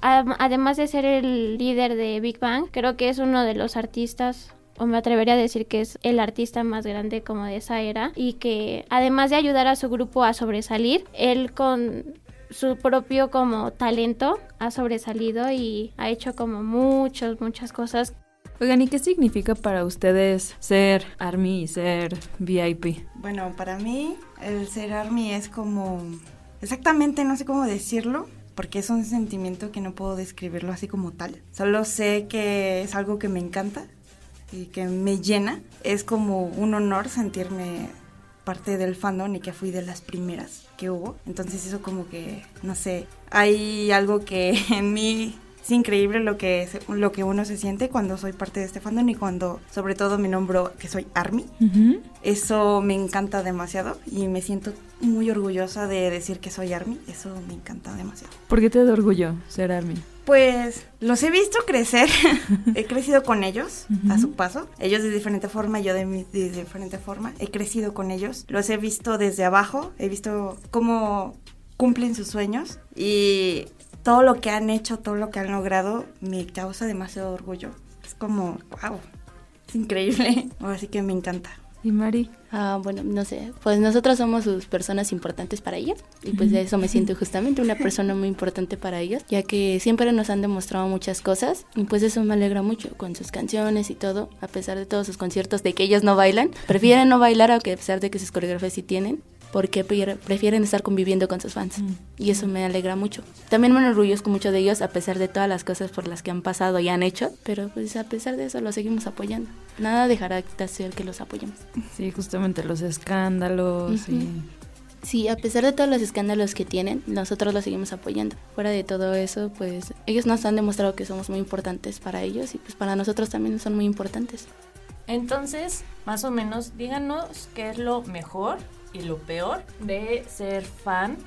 además de ser el líder de Big Bang, creo que es uno de los artistas o me atrevería a decir que es el artista más grande como de esa era y que además de ayudar a su grupo a sobresalir, él con su propio como talento ha sobresalido y ha hecho como muchas, muchas cosas. Oigan, ¿y qué significa para ustedes ser ARMY y ser VIP? Bueno, para mí el ser ARMY es como... Exactamente, no sé cómo decirlo, porque es un sentimiento que no puedo describirlo así como tal. Solo sé que es algo que me encanta y que me llena. Es como un honor sentirme parte del fandom y que fui de las primeras que hubo. Entonces eso como que, no sé, hay algo que en mí es increíble lo que, se- lo que uno se siente cuando soy parte de este fandom y cuando sobre todo me nombro que soy ARMY. Eso me encanta demasiado y me siento muy orgullosa de decir que soy ARMY. Eso me encanta demasiado. ¿Por qué te da orgullo ser ARMY? Pues los he visto crecer, he crecido con ellos a Ujú. su paso, ellos de diferente forma, yo de, mi- de diferente forma, he crecido con ellos, los he visto desde abajo, he visto cómo cumplen sus sueños y todo lo que han hecho, todo lo que han logrado me causa demasiado orgullo. Es como, wow, es increíble, así que me encanta. ¿Y Mari? Ah, bueno, no sé, pues nosotros somos sus personas importantes para ellos y pues de eso me siento justamente una persona muy importante para ellos, ya que siempre nos han demostrado muchas cosas y pues eso me alegra mucho con sus canciones y todo, a pesar de todos sus conciertos de que ellos no bailan, prefieren no bailar aunque a pesar de que sus coreografías sí tienen, porque prefieren estar conviviendo con sus fans. Mm. Y eso me alegra mucho. También me enorgullezco mucho de ellos, a pesar de todas las cosas por las que han pasado y han hecho, pero pues a pesar de eso los seguimos apoyando. Nada dejará de ser que los apoyemos. Sí, justamente los escándalos y... Sí, a pesar de todos los escándalos que tienen, nosotros los seguimos apoyando. Fuera de todo eso, pues ellos nos han demostrado que somos muy importantes para ellos y pues para nosotros también son muy importantes. Entonces, más o menos, díganos qué es lo mejor y lo peor de ser fan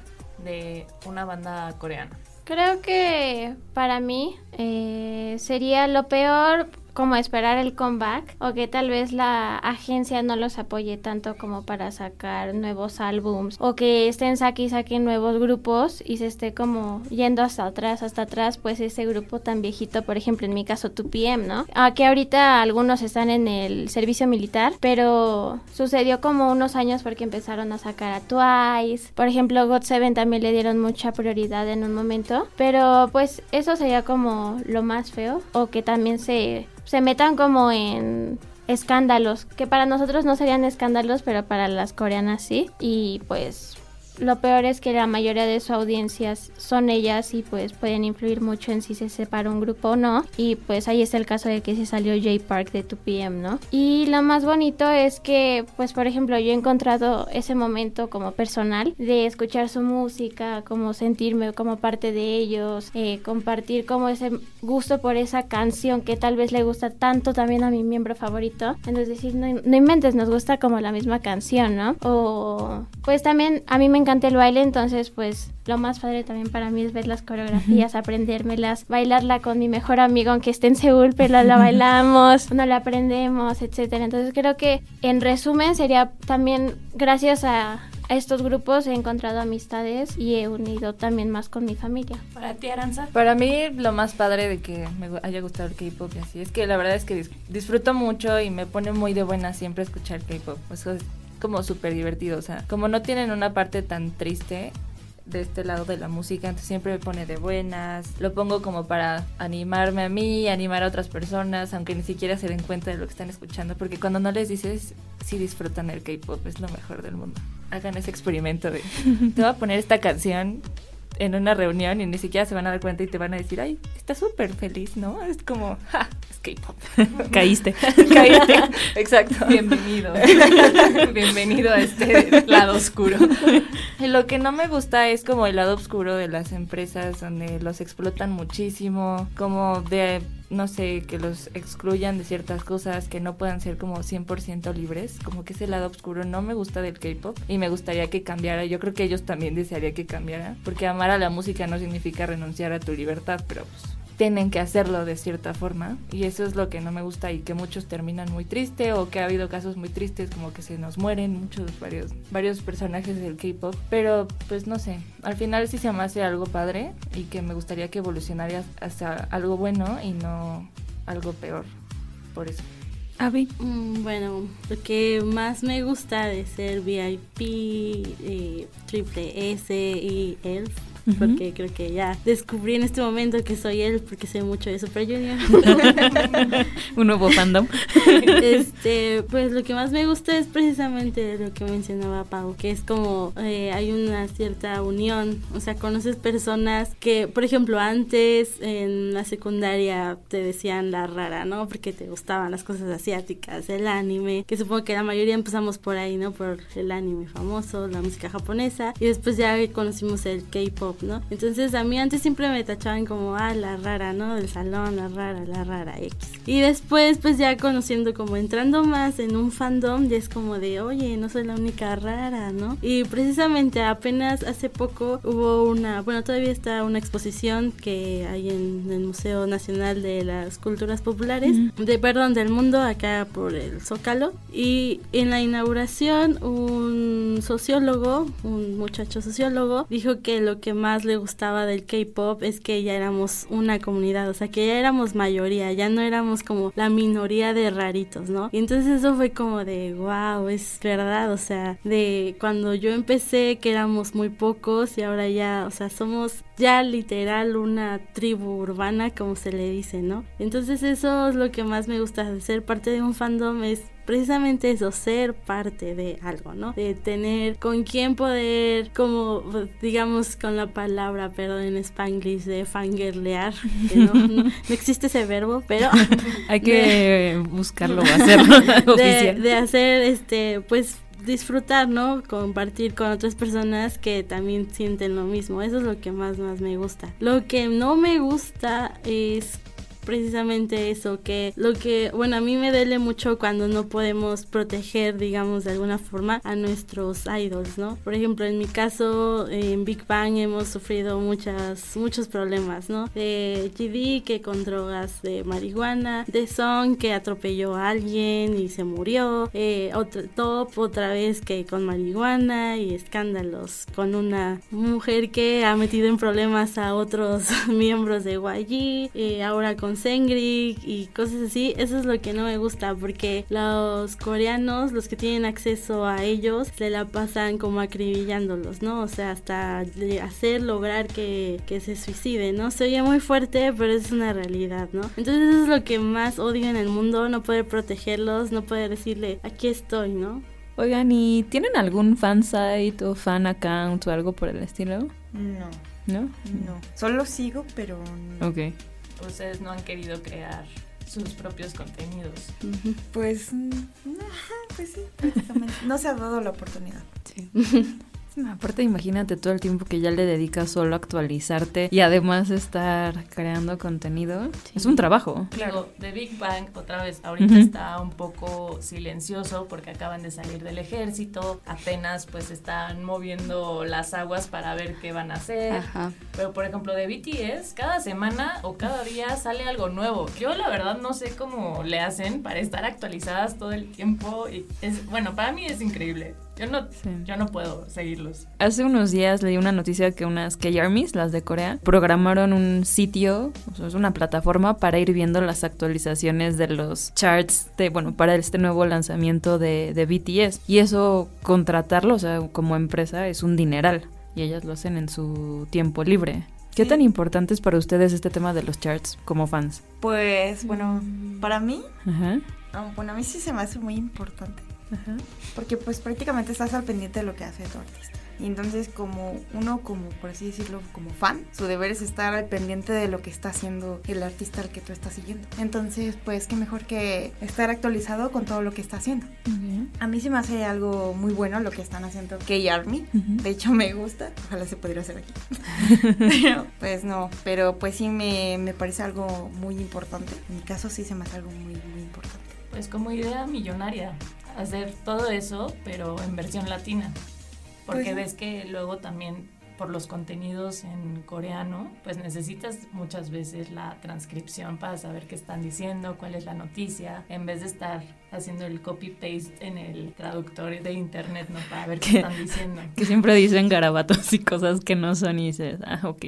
de una banda coreana? Creo que para mí eh, sería lo peor como esperar el comeback o que tal vez la agencia no los apoye tanto como para sacar nuevos álbums o que estén saque y saquen nuevos grupos y se esté como yendo hasta atrás, hasta atrás, pues ese grupo tan viejito, por ejemplo, en mi caso 2PM, ¿no? Aquí ahorita algunos están en el servicio militar, pero sucedió como unos años porque empezaron a sacar a Twice, por ejemplo, GOT7 también le dieron mucha prioridad en un momento, pero pues eso sería como lo más feo o que también se se metan como en escándalos, que para nosotros no serían escándalos, pero para las coreanas sí. Y pues lo peor es que la mayoría de su audiencias son ellas y pues pueden influir mucho en si se separa un grupo o no. Y pues ahí está el caso de que se salió J Park de 2PM, ¿no? Y lo más bonito es que pues por ejemplo yo he encontrado ese momento como personal de escuchar su música, como sentirme como parte de ellos, eh, compartir como ese gusto por esa canción que tal vez le gusta tanto también a mi miembro favorito. Entonces decir, no, no inventes, nos gusta como la misma canción, ¿no? O pues también a mí me encanta el baile, entonces pues lo más padre también para mí es ver las coreografías, aprendérmelas, bailarla con mi mejor amigo aunque esté en Seúl, pero la bailamos, no la aprendemos, etcétera. Entonces creo que en resumen sería también gracias a, estos grupos he encontrado amistades y he unido también más con mi familia. ¿Para ti, Aranza? Para mí lo más padre de que me haya gustado el K-pop y así es que la verdad es que disfruto mucho y me pone muy de buena siempre escuchar K-pop. Pues como súper divertido. O sea, como no tienen una parte tan triste de este lado de la música, entonces siempre me pone de buenas. Lo pongo como para animarme a mí, animar a otras personas, aunque ni siquiera se den cuenta de lo que están escuchando, porque cuando no les dices si disfrutan el K-pop, es lo mejor del mundo. Hagan ese experimento de, te voy a poner esta canción en una reunión y ni siquiera se van a dar cuenta y te van a decir, ay, está súper feliz, ¿no? Es como, ja, es K-pop. Caíste. Caíste. Exacto. Bienvenido. Bienvenido a este lado oscuro. Lo que no me gusta es como el lado oscuro de las empresas donde los explotan muchísimo, como de no sé, que los excluyan de ciertas cosas, que no puedan ser como 100% libres, como que ese lado oscuro no me gusta del K-pop y me gustaría que cambiara. Yo creo que ellos también desearía que cambiara, porque amar a la música no significa renunciar a tu libertad, pero pues tienen que hacerlo de cierta forma y eso es lo que no me gusta y que muchos terminan muy triste o que ha habido casos muy tristes como que se nos mueren muchos varios varios personajes del K-pop pero pues no sé al final sí se me hace algo padre y que me gustaría que evolucionara hasta algo bueno y no algo peor por eso Avi. Mm, bueno, lo que más me gusta de ser VIP, eh, Triple S y Elf porque creo que ya descubrí en este momento que soy él porque sé mucho de Super Junior. Un nuevo fandom. este, pues lo que más me gusta es precisamente lo que mencionaba Pau, que es como eh, hay una cierta unión, o sea, conoces personas que, por ejemplo, antes en la secundaria te decían la rara, ¿no? Porque te gustaban las cosas asiáticas, el anime, que supongo que la mayoría empezamos por ahí, ¿no? Por el anime famoso, la música japonesa, y después ya conocimos el K-pop ¿no? Entonces a mí antes siempre me tachaban como, ah, la rara, ¿no? Del salón, la rara, la rara X. Y después, pues ya conociendo como entrando más en un fandom, ya es como de, oye, no soy la única rara, ¿no? Y precisamente apenas hace poco hubo una, bueno, todavía está una exposición que hay en el Museo Nacional de las Culturas Populares, de, perdón, del mundo, acá por el Zócalo. Y en la inauguración, un sociólogo, un muchacho sociólogo, dijo que lo que más más le gustaba del K-pop es que ya éramos una comunidad, o sea, que ya éramos mayoría, ya no éramos como la minoría de raritos, ¿no? Y entonces eso fue como de, wow, es verdad, o sea, de cuando yo empecé que éramos muy pocos y ahora ya, o sea, somos ya literal una tribu urbana, como se le dice, ¿no? Entonces eso es lo que más me gusta de ser parte de un fandom, es precisamente eso, ser parte de algo, ¿no? De tener con quién poder, como digamos con la palabra, perdón, en spanglish, de fangirlear, que no, no, existe ese verbo, pero... Hay que buscarlo o hacerlo oficial. De hacer, este, pues disfrutar, ¿no? Compartir con otras personas que también sienten lo mismo. Eso es lo que más, más me gusta. Lo que no me gusta es precisamente eso, que lo que, bueno, a mí me duele mucho cuando no podemos proteger, digamos, de alguna forma a nuestros idols, ¿no? Por ejemplo, en mi caso, en Big Bang hemos sufrido muchas, muchos problemas, ¿no? De GD que con drogas de marihuana, de Song que atropelló a alguien y se murió, eh, Top otra vez que con marihuana y escándalos con una mujer que ha metido en problemas a otros miembros de YG, eh, ahora con Sengri y cosas así, eso es lo que no me gusta porque los coreanos, los que tienen acceso a ellos, se la pasan como acribillándolos, ¿no? O sea, hasta hacer lograr que, que se suicide, ¿no? Se oye muy fuerte, pero es una realidad, ¿no? Entonces eso es lo que más odio en el mundo, no poder protegerlos, no poder decirle, aquí estoy, ¿no? Oigan, ¿y tienen algún fansite o fan account o algo por el estilo? No. ¿No? No. Solo sigo, pero... No. Ok ustedes no han querido crear sus propios contenidos. Pues, mm, pues sí, prácticamente. No se ha dado la oportunidad. Sí. Aparte, imagínate todo el tiempo que ya le dedicas solo a actualizarte y además estar creando contenido. Es un trabajo. Claro, The Big Bang otra vez ahorita está un poco silencioso porque acaban de salir del ejército, apenas pues están moviendo las aguas para ver qué van a hacer. Pero por ejemplo de BTS, cada semana o cada día sale algo nuevo. Yo la verdad no sé cómo le hacen para estar actualizadas todo el tiempo y es bueno, para mí es increíble. Yo no, yo no puedo seguirlos. Hace unos días leí una noticia que unas K-Armies, las de Corea, programaron un sitio, o sea, es una plataforma para ir viendo las actualizaciones de los charts de, bueno, para este nuevo lanzamiento de, de BTS. Y eso, contratarlo, o sea, como empresa, es un dineral. Y ellas lo hacen en su tiempo libre. ¿Qué tan importante es para ustedes este tema de los charts como fans? Pues, bueno, para mí, Ajá. Bueno, a mí sí se me hace muy importante. Porque pues prácticamente estás al pendiente de lo que hace tu artista. Y entonces como uno, como por así decirlo, como fan, su deber es estar al pendiente de lo que está haciendo el artista al que tú estás siguiendo. Entonces, pues qué mejor que estar actualizado con todo lo que está haciendo. A mí se me hace algo muy bueno lo que están haciendo K-Army. De hecho, me gusta. Ojalá se pudiera hacer aquí. pero, pues no, pero pues sí me, me parece algo muy importante. En mi caso sí se me hace algo muy, muy importante. Pues como idea millonaria hacer todo eso, pero en versión latina. Porque pues ves que luego también por los contenidos en coreano, pues necesitas muchas veces la transcripción para saber qué están diciendo, cuál es la noticia, en vez de estar haciendo el copy-paste en el traductor de internet, ¿no? Para ver qué están diciendo. Que siempre dicen garabatos y cosas que no son y dices, ah, ok.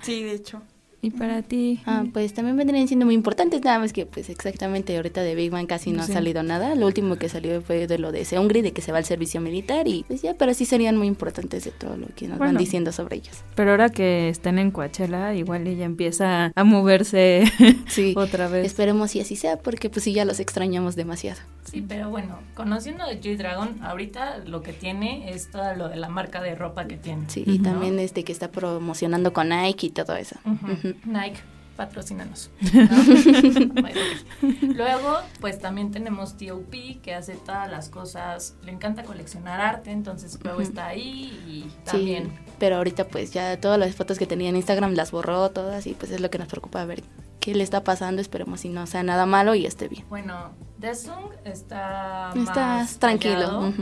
Sí, de hecho. ¿Y para ti? Ah, pues también vendrían siendo muy importantes, nada más que pues exactamente ahorita de Big Bang casi no ha salido nada. Lo último que salió fue de lo de Seungri, de que se va al servicio militar y pues ya, pero sí serían muy importantes de todo lo que nos van diciendo sobre ellos. Pero ahora que estén en Coachella, igual ella empieza a moverse sí, otra vez. Esperemos si así sea, porque pues sí ya los extrañamos demasiado. Sí, pero bueno, conociendo a G-Dragon, ahorita lo que tiene es todo lo de la marca de ropa que tiene. Sí, y también este que está promocionando con Nike y todo eso. Nike, patrocínanos. Luego, pues también tenemos TOP, que hace todas las cosas, le encanta coleccionar arte, entonces luego está ahí y también. Sí, pero ahorita pues ya todas las fotos que tenía en Instagram las borró todas y pues es lo que nos preocupa ver qué le está pasando, esperemos si no sea nada malo y esté bien. Bueno, Desung está, está tranquilo.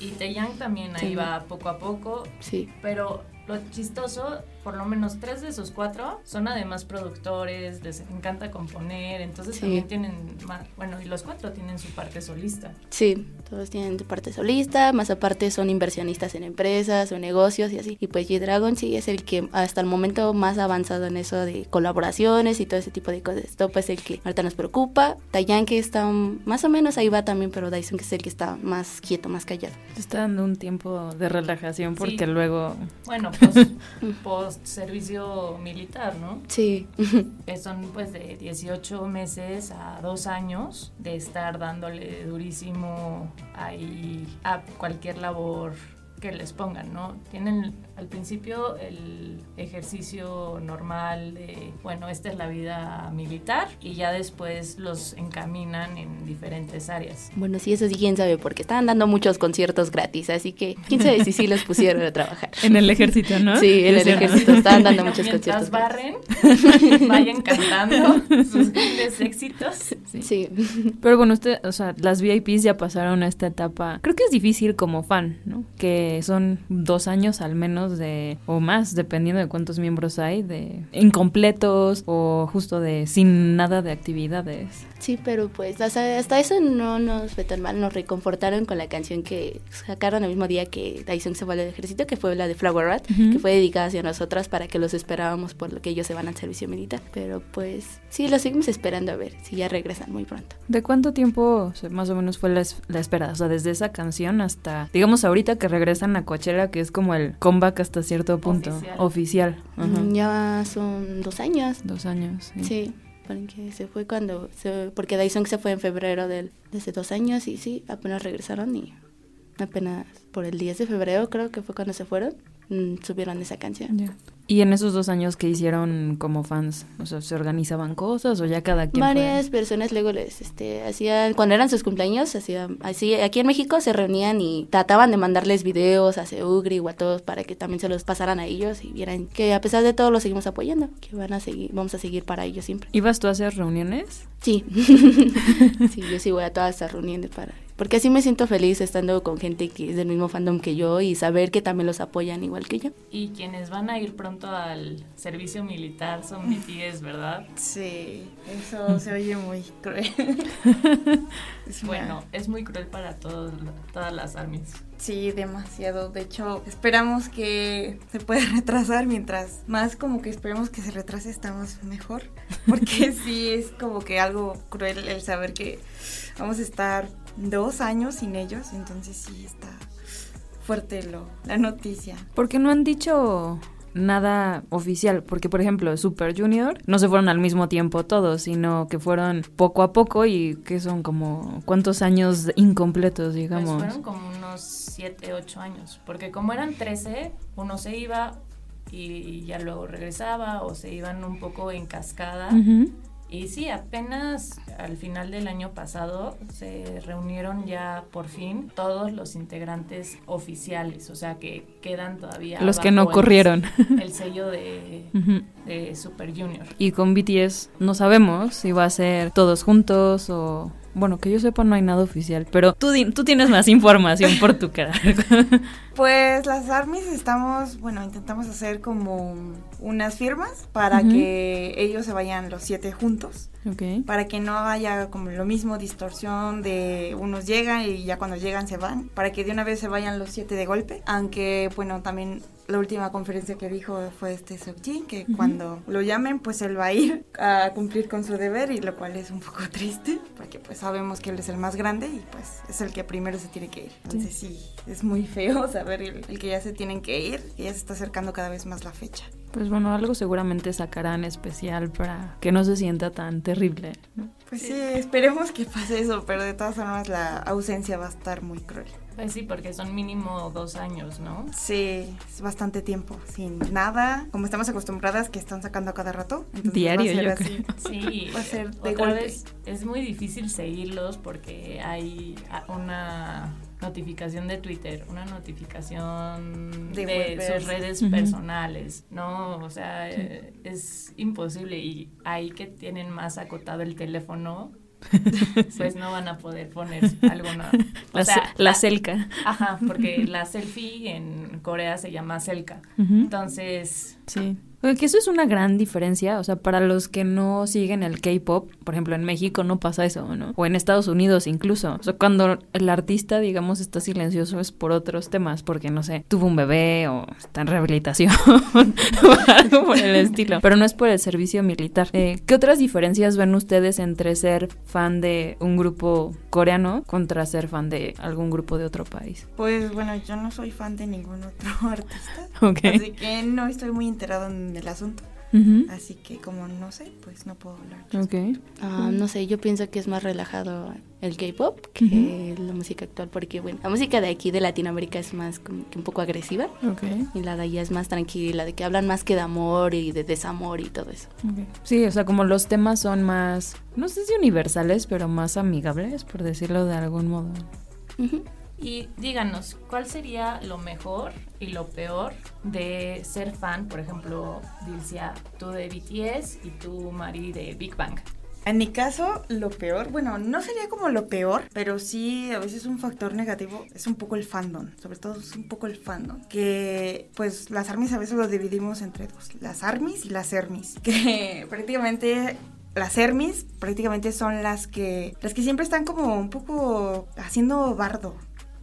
Y Taeyang también ahí va poco a poco. Sí. Pero lo chistoso, por lo menos tres de esos cuatro son además productores, les encanta componer, entonces Sí. también tienen, ma- bueno, y los cuatro tienen su parte solista. Sí, todos tienen su parte solista, más aparte son inversionistas en empresas o negocios y así. Y pues G-Dragon sí es el que hasta el momento más avanzado en eso de colaboraciones y todo ese tipo de cosas. Top es el que ahorita nos preocupa. Tayan que está más o menos ahí va también, pero Dyson que es el que está más quieto, más callado. Está dando un tiempo de relajación porque Sí. luego... Bueno, post servicio militar, ¿no? Sí. Que son pues de 18 meses a dos años de estar dándole durísimo ahí a cualquier labor que les pongan, ¿no? Tienen al principio el ejercicio normal de, bueno, esta es la vida militar y ya después los encaminan en diferentes áreas. Bueno, sí, eso sí, quién sabe, porque estaban dando muchos conciertos gratis, así que quién sabe si sí los pusieron a trabajar. En el ejército, ¿no? Sí, en el Sí, ejército estaban dando muchos mientras conciertos. barren, vayan cantando sus grandes éxitos. Sí. Pero bueno, usted, o sea, las VIPs ya pasaron a esta etapa. Creo que es difícil como fan, ¿no? Que son dos años al menos de, o más, dependiendo de cuántos miembros hay, de incompletos o justo de sin nada de actividades. Sí, pero pues hasta, hasta eso no nos fue tan mal. Nos reconfortaron con la canción que sacaron el mismo día que Dyson se fue al ejército, que fue la de Flower Rat, Ujú. que fue dedicada hacia nosotras para que los esperábamos por lo que ellos se van al servicio militar. Pero pues sí, los seguimos esperando a ver si ya regresan muy pronto. ¿De cuánto tiempo o sea, más o menos fue la, es- la espera? O sea, desde esa canción hasta, digamos, ahorita que regresan a Coachella, que es como el comeback hasta cierto punto. Oficial. Oficial. Ajá. Mm, Ya son dos años. Dos años. Sí. Sí, porque se fue cuando, porque Dyson se fue en febrero del, de hace dos años y sí, apenas regresaron y apenas por el 10 de febrero creo que fue cuando se fueron, subieron esa canción. Ya. ¿Y en esos dos años que hicieron como fans? O sea, ¿se organizaban cosas o ya cada quien fue? Varias personas luego les este, hacían, cuando eran sus cumpleaños, hacían, así, aquí en México se reunían y trataban de mandarles videos a Seugri o a todos para que también se los pasaran a ellos y vieran que a pesar de todo los seguimos apoyando, que van a seguir, vamos a seguir para ellos siempre. ¿Ibas tú a hacer reuniones? Sí, sí, yo sí voy a todas estas reuniones para... Porque así me siento feliz estando con gente que es del mismo fandom que yo y saber que también los apoyan igual que yo. Y quienes van a ir pronto al servicio militar son BTS, ¿verdad? Sí, eso se oye muy cruel. Es Bueno, es muy cruel para todos, todas las armies. Sí, demasiado. De hecho, esperamos que se pueda retrasar mientras más como que esperemos que se retrase estamos mejor. Porque sí es como que algo cruel el saber que vamos a estar dos años sin ellos. Entonces sí está fuerte lo, la noticia. Porque no han dicho nada oficial, porque por ejemplo Super Junior no se fueron al mismo tiempo todos, sino que fueron poco a poco y que son como cuántos años incompletos, Pues digamos. fueron como unos 7, 8 años, porque como eran 13, uno se iba y ya luego regresaba o se iban un poco en cascada. Ujú. Y sí, apenas al final del año pasado se reunieron ya por fin todos los integrantes oficiales, o sea que quedan todavía Los que no el- corrieron. El, sello de, de Super Junior. Y con BTS no sabemos si va a ser todos juntos o... Bueno, que yo sepa no hay nada oficial, pero tú, tú tienes más información por tu cara. Pues las armies estamos, bueno, intentamos hacer como unas firmas para que ellos se vayan los siete juntos. ok. para que no haya como lo mismo distorsión de unos llegan y ya cuando llegan se van, para que de una vez se vayan los siete de golpe, aunque bueno, también la última conferencia que dijo fue este Seokjin, que cuando lo llamen pues él va a ir a cumplir con su deber y lo cual es un poco triste, porque pues sabemos que él es el más grande y pues es el que primero se tiene que ir. Entonces sí, es muy feo saber el, el que ya se tienen que ir, que ya se está acercando cada vez más la fecha. Pues bueno, algo seguramente sacarán especial para que no se sienta tan terrible. ¿no? Pues sí, esperemos que pase eso, pero de todas formas la ausencia va a estar muy cruel. Pues sí, porque son mínimo dos años, ¿no? Sí, es bastante tiempo sin nada, como estamos acostumbradas que están sacando a cada rato. Diario, va a ser yo así. Sí, Va a ser de otra golpe. vez es muy difícil seguirlos porque hay a- una notificación de Twitter, una notificación De sus redes personales, ¿no? O sea, es imposible y ahí que tienen más acotado el teléfono, pues no van a poder poner alguna. O La, sea, la selca. Ajá, porque la selfie en Corea se llama selka. Ujú. Entonces, Sí. Que eso es una gran diferencia, o sea, para los que no siguen el K-pop, por ejemplo, en México no pasa eso, ¿no? O en Estados Unidos incluso. O sea, cuando el artista, digamos, está silencioso es por otros temas, porque no sé, tuvo un bebé o está en rehabilitación o algo por el estilo, pero no es por el servicio militar. Eh, ¿Qué otras diferencias ven ustedes entre ser fan de un grupo coreano contra ser fan de algún grupo de otro país? Pues bueno, yo no soy fan de ningún otro artista. Ok. Así que no estoy muy enterado en el asunto. Así que como no sé, pues no puedo hablar. Ok. Ah, no sé, yo pienso que es más relajado el K-pop que la música actual, porque bueno, la música de aquí de Latinoamérica es más como que un poco agresiva Ok. y la de allá es más tranquila, de que hablan más que de amor y de desamor y todo eso. Sí, o sea, como los temas son más, no sé si universales, pero más amigables, por decirlo de algún modo. Ujú. Y díganos, ¿cuál sería lo mejor y lo peor de ser fan, por ejemplo, Dilcia, tú de BTS y tú, Mari, de Big Bang? En mi caso, lo peor, bueno, no sería como lo peor, pero sí a veces un factor negativo es un poco el fandom, sobre todo es un poco el fandom, que pues las armies a veces lo dividimos entre dos, las armies y las ermis, que prácticamente las ermis prácticamente son las que las que siempre están como un poco haciendo bardo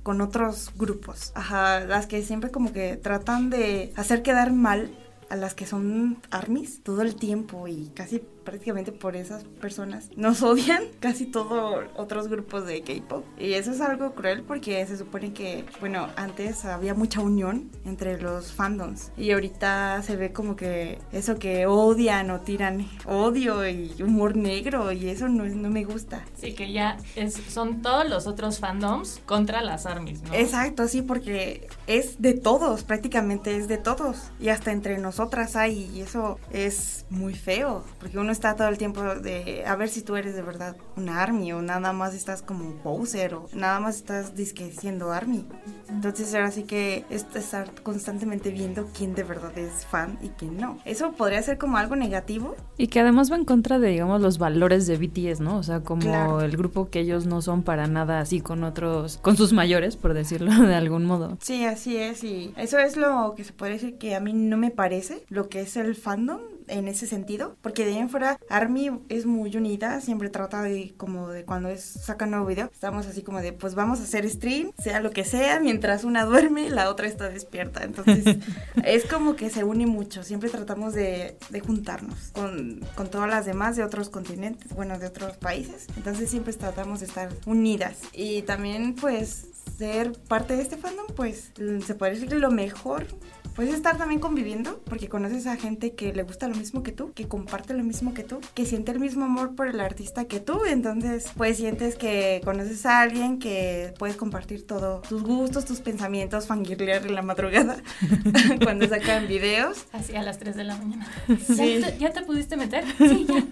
con otros grupos. Ajá, las que siempre como que tratan de hacer quedar mal a las que son armies todo el tiempo y casi prácticamente por esas personas nos odian casi todos otros grupos de K-pop y eso es algo cruel porque se supone que bueno antes había mucha unión entre los fandoms y ahorita se ve como que eso que odian o tiran odio y humor negro y eso no, no me gusta Sí, que ya es, son todos los otros fandoms contra las armies, ¿no? Exacto, sí, porque es de todos, prácticamente es de todos. Y hasta entre nosotras hay, y eso es muy feo, porque uno está todo el tiempo de a ver si tú eres de verdad un army o nada más estás como poser o nada más estás disque siendo army. Entonces ahora sí que es estar constantemente viendo quién de verdad es fan y quién no. Eso podría ser como algo negativo. Y que además va en contra de, digamos, los valores de BTS, ¿no? O sea, como Claro. el grupo que ellos no son para nada así con otros, con sus mayores, por decirlo de algún modo. Sí, así es, y eso es lo que se puede decir que a mí no me parece, lo que es el fandom en ese sentido, porque de ahí en fuera Army es muy unida, siempre trata de como de cuando es, saca un nuevo video, estamos así como de pues vamos a hacer stream, sea lo que sea, mientras una duerme, la otra está despierta, entonces es como que se une mucho, siempre tratamos de, de juntarnos con, con todas las demás de otros continentes, bueno, de otros países, entonces siempre tratamos de estar unidas. Y también pues ser parte de este fandom, pues se puede decir que lo mejor. Puedes estar también conviviendo porque conoces a gente que le gusta lo mismo que tú, que comparte lo mismo que tú, que siente el mismo amor por el artista que tú. Entonces, pues sientes que conoces a alguien que puedes compartir todo, tus gustos, tus pensamientos, fangirlear en la madrugada cuando sacan videos. Así a las 3 de la mañana. Sí. ¿Ya, te, ya te pudiste meter? Sí, ya.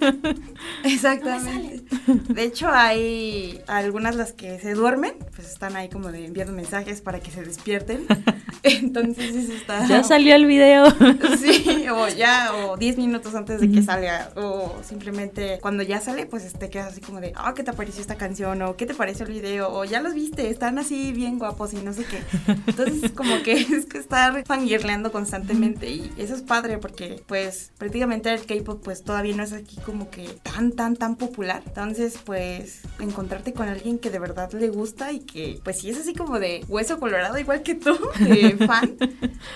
Exactamente. De hecho, hay algunas las que se duermen, pues están ahí como de enviando mensajes para que se despierten. Entonces eso está... Ya salió el video. Sí, o ya, o 10 minutos antes de que salga, o simplemente cuando ya sale, pues te quedas así como de, ah, ¿qué te pareció esta canción? O ¿qué te pareció el video? O ya los viste, están así bien guapos y no sé qué. Entonces, como que es que estar fangirleando constantemente y eso es padre porque, pues, prácticamente el K-pop, pues todavía no es aquí como que tan, tan, tan popular. Entonces, pues, encontrarte con alguien que de verdad le gusta y que, pues, si es así como de hueso colorado, igual que tú, de fan,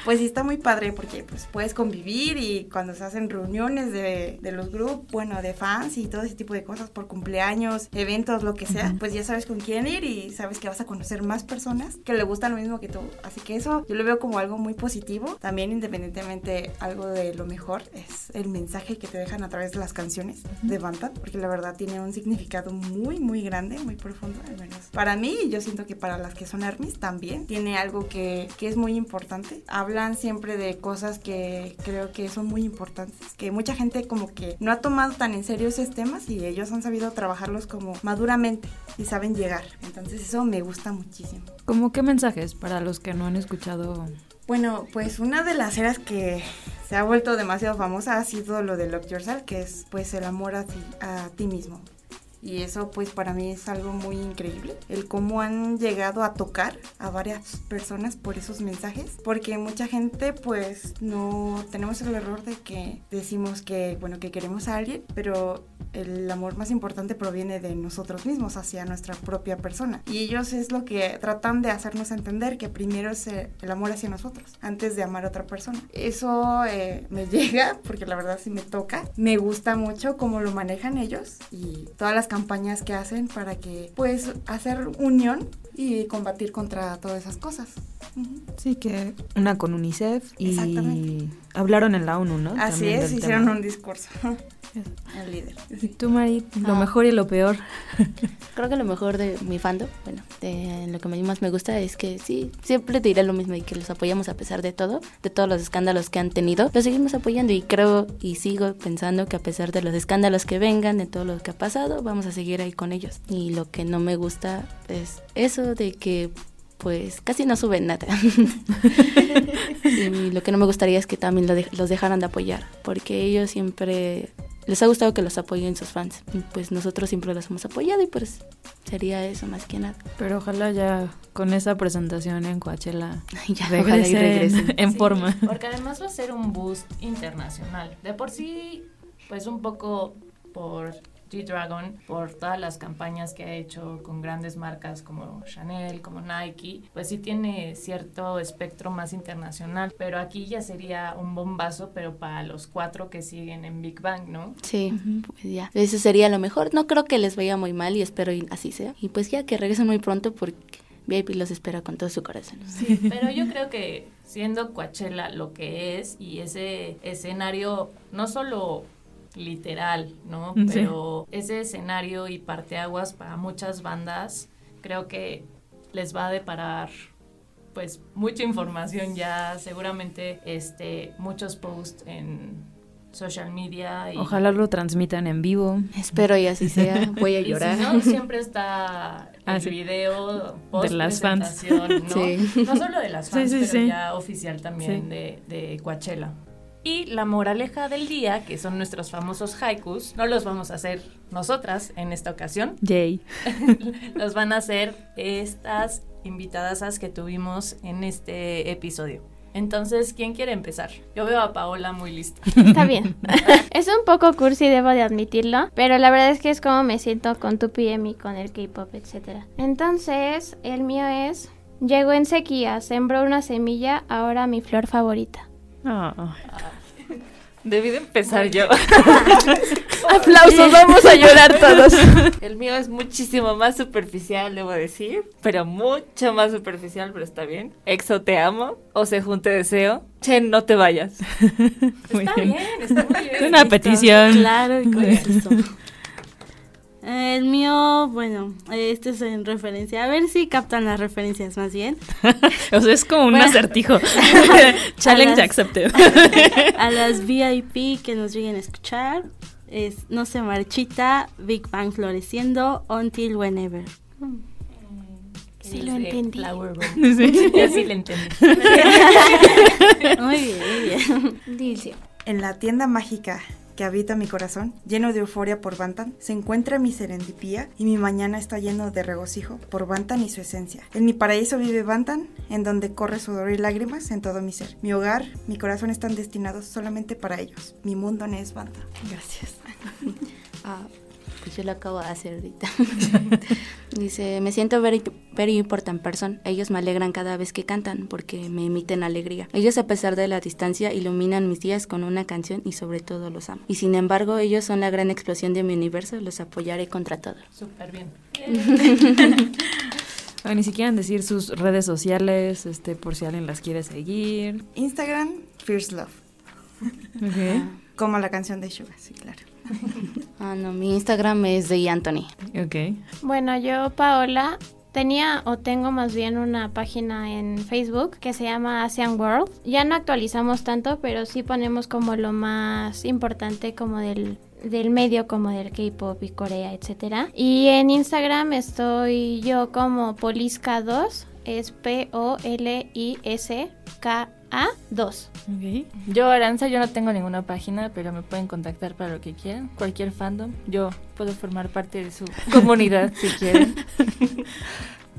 pues sí está muy padre porque pues puedes convivir y cuando se hacen reuniones de, de los grupos, bueno, de fans y todo ese tipo de cosas por cumpleaños, eventos, lo que sea, pues ya sabes con quién ir y sabes que vas a conocer más personas que le gustan lo mismo que tú. Así que eso yo lo veo como algo muy positivo. También independientemente algo de lo mejor es el mensaje que te dejan a través de las canciones de Bantam, porque la verdad tiene un significado muy, muy grande, muy profundo, al menos para mí yo siento que para las que son armies también tiene algo que, que es muy importante. Hablan siempre de cosas que creo que son muy importantes, que mucha gente como que no ha tomado tan en serio esos temas y ellos han sabido trabajarlos como maduramente y saben llegar. Entonces eso me gusta muchísimo. ¿Cómo qué mensajes para los que no han escuchado? Bueno, pues una de las eras que se ha vuelto demasiado famosa ha sido lo de Love Yourself, que es pues el amor a ti, a ti mismo. Y eso pues para mí es algo muy increíble, el cómo han llegado a tocar a varias personas por esos mensajes, porque mucha gente pues no tenemos el error de que decimos que bueno que queremos a alguien, pero el amor más importante proviene de nosotros mismos hacia nuestra propia persona. Y ellos es lo que tratan de hacernos entender que primero es el amor hacia nosotros antes de amar a otra persona. Eso eh, me llega porque la verdad sí me toca. Me gusta mucho cómo lo manejan ellos y todas las campañas que hacen para que pues hacer unión y combatir contra todas esas cosas. Sí, que una con UNICEF y hablaron en la ONU, ¿no? Así es, hicieron un discurso. El líder. Tú, Mari, lo Ah. mejor y lo peor. Creo que lo mejor de mi fandom, bueno, de lo que a mí más me gusta es que sí, siempre te diré lo mismo y que los apoyamos a pesar de todo, de todos los escándalos que han tenido. Los seguimos apoyando y creo y sigo pensando que a pesar de los escándalos que vengan, de todo lo que ha pasado, vamos a seguir ahí con ellos. Y lo que no me gusta es eso de que pues casi no suben nada. y lo que no me gustaría es que también lo de- los dejaran de apoyar, porque ellos siempre les ha gustado que los apoyen sus fans. Y pues nosotros siempre los hemos apoyado y pues sería eso más que nada. Pero ojalá ya con esa presentación en Coachella Ya, ojalá y regresen regresen. en Sí, forma. Porque además va a ser un boost internacional. De por sí, pues un poco por G-Dragon, por todas las campañas que ha hecho con grandes marcas como Chanel, como Nike, pues sí tiene cierto espectro más internacional. Pero aquí ya sería un bombazo, pero para los cuatro que siguen en Big Bang, ¿no? Sí, pues ya. Eso sería lo mejor. No creo que les vaya muy mal y espero y así sea. Y pues ya que regresen muy pronto porque VIP los espera con todo su corazón. Sí, pero yo creo que siendo Coachella lo que es y ese escenario no solo literal, ¿no? Sí. Pero ese escenario y parteaguas para muchas bandas creo que les va a deparar pues mucha información ya, seguramente este muchos posts en social media y Ojalá lo transmitan en vivo. Espero y así sea. Voy a y si llorar. no, siempre está Ah, el sí. video post De las fans. ¿no? Sí. No solo de las Sí, fans, sí, pero sí. ya oficial también Sí. de, de Coachella. Y la moraleja del día, que son nuestros famosos haikus, no los vamos a hacer nosotras en esta ocasión, Yay. los van a hacer estas invitadas que tuvimos en este episodio. Entonces, ¿quién quiere empezar? Yo veo a Paola muy lista. Está bien. es un poco cursi, debo de admitirlo, pero la verdad es que es como me siento con tu PM y con el K-pop, etc. Entonces, el mío es, llegó en sequía, sembró una semilla, ahora mi flor favorita. Ah. Debí de empezar yo. Aplausos, vamos a llorar todos. El mío es muchísimo más superficial, debo decir. Pero mucho más superficial, pero está bien. Exo, te amo. O se junte deseo. Chen, no te vayas. Muy Está bien. bien, está muy bien. Una petición. Claro y conciso. El mío, bueno, este es en referencia. A ver si captan las referencias más bien. o sea, es como un Bueno. acertijo. Challenge A las- accepted. A las VIP que nos lleguen a escuchar. Es No se marchita, Big Bang floreciendo, Until Whenever. Sí lo entendí. Sí. Yo sí lo entendí. Muy bien, muy bien. Dilcio. En la tienda mágica que habita mi corazón, lleno de euforia por Bantan, se encuentra mi serendipía y mi mañana está lleno de regocijo por Bantan y su esencia. En mi paraíso vive Bantan, en donde corre sudor y lágrimas en todo mi ser. Mi hogar, mi corazón están destinados solamente para ellos. Mi mundo no es Bantan. Gracias. Ah, pues yo lo acabo de hacer ahorita. Dice, me siento very, very important person. Ellos me alegran cada vez que cantan porque me emiten alegría. Ellos a pesar de la distancia iluminan mis días con una canción y sobre todo los amo. Y sin embargo ellos son la gran explosión de mi universo. Los apoyaré contra todo. Súper bien. Bueno, ni siquiera decir sus redes sociales, este, por si alguien las quiere seguir. Instagram, Fierce Love. Ok. Como la canción de Suga, sí, claro. Ah, no, mi Instagram es de Anthony. Ok. Bueno, yo, Paola, tenía o tengo más bien una página en Facebook que se llama Asian World. Ya no actualizamos tanto, pero sí ponemos como lo más importante como del del medio como del K-pop y Corea, etcétera. Y en Instagram estoy yo como Polisca2, es P O L I S K 2. Yo, Aranza, yo no tengo ninguna página, pero me pueden contactar para lo que quieran. Cualquier fandom, yo puedo formar parte de su comunidad si quieren.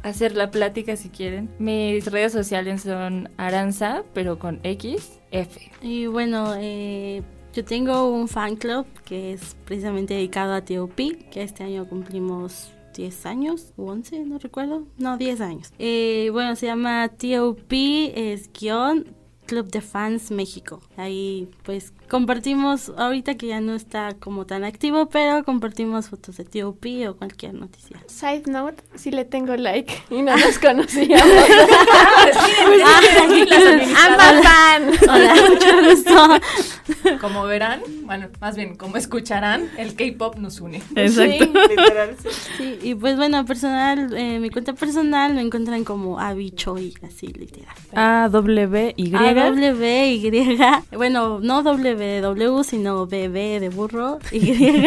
Hacer la plática si quieren. Mis redes sociales son Aranza, pero con X, F. Y bueno, eh, yo tengo un fan club que es precisamente dedicado a TOP, que este año cumplimos 10 años, o 11, no recuerdo. No, 10 años. Eh, bueno, se llama TOP, es guion Club de Fans México. Ahí pues compartimos, ahorita que ya no está como tan activo, pero compartimos fotos de TOP o cualquier noticia. Side note, si le tengo like y no nos conocíamos. Ambas fan. Hola, mucho gusto. Como verán, bueno, más bien, como escucharán, el K-pop nos une. Exacto. Sí, literal, sí. Sí, y pues bueno, personal, eh, mi cuenta personal me encuentran como Abichoy, así literal. A-W-Y. A-W-Y. Bueno, no W, sino BB de burro, Y.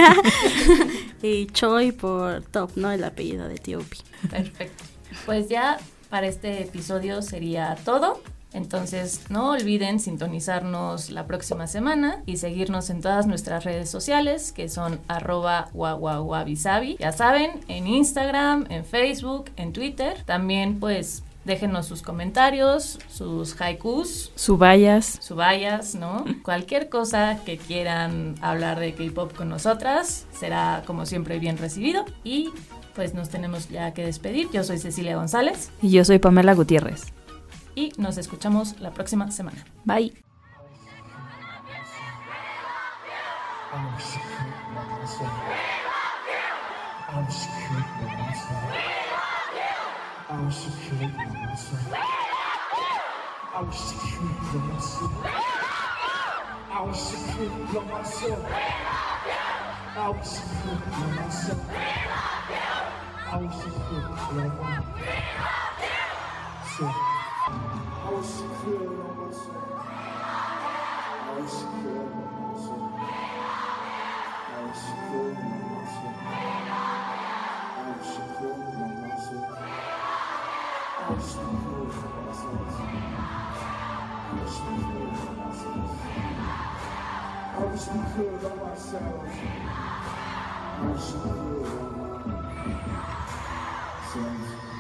y Choi por top, ¿no? El apellido de T.O.P. Perfecto. Pues ya para este episodio sería todo. Entonces no olviden sintonizarnos la próxima semana y seguirnos en todas nuestras redes sociales que son arroba guaguaguabisabi. Ya saben, en Instagram, en Facebook, en Twitter. También pues Déjenos sus comentarios, sus haikus. Subayas. Subayas, ¿no? Cualquier cosa que quieran hablar de K-pop con nosotras será, como siempre, bien recibido. Y pues nos tenemos ya que despedir. Yo soy Cecilia González. Y yo soy Pamela Gutiérrez. Y nos escuchamos la próxima semana. Bye. I was secure for myself. I was secure for myself. We love you. I was secure for myself. We love you. I was secure for myself. We love you. I was secure for myself. I was secure for myself. I will secure for myself. I wish we could love ourselves. I wish we could love ourselves.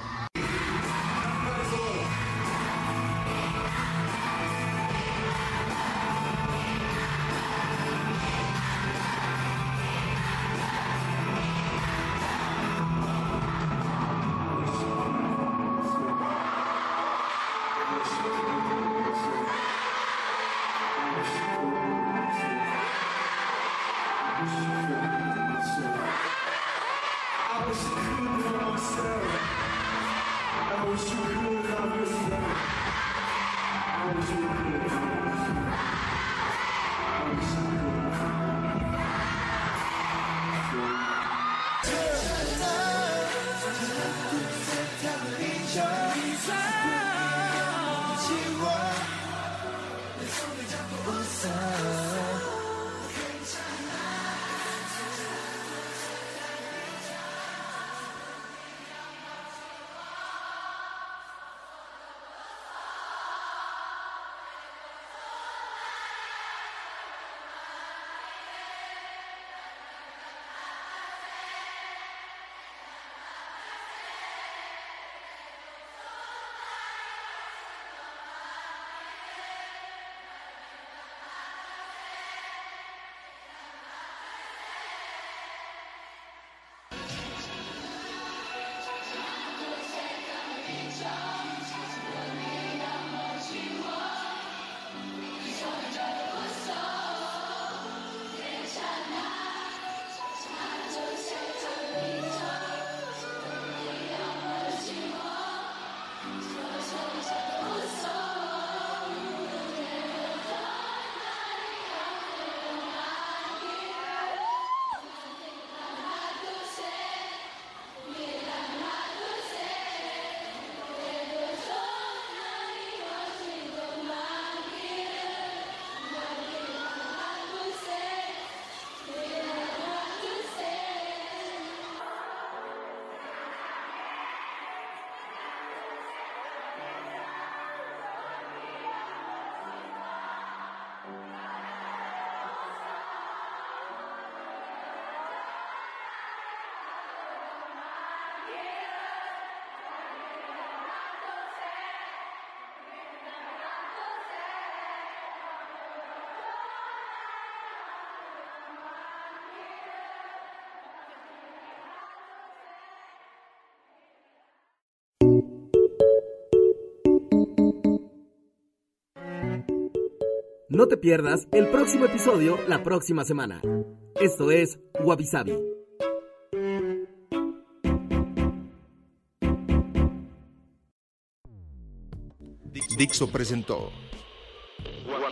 No te pierdas el próximo episodio la próxima semana. Esto es Wabi Dixo presentó Wabi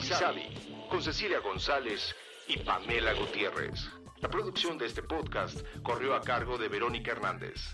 con Cecilia González y Pamela Gutiérrez. La producción de este podcast corrió a cargo de Verónica Hernández.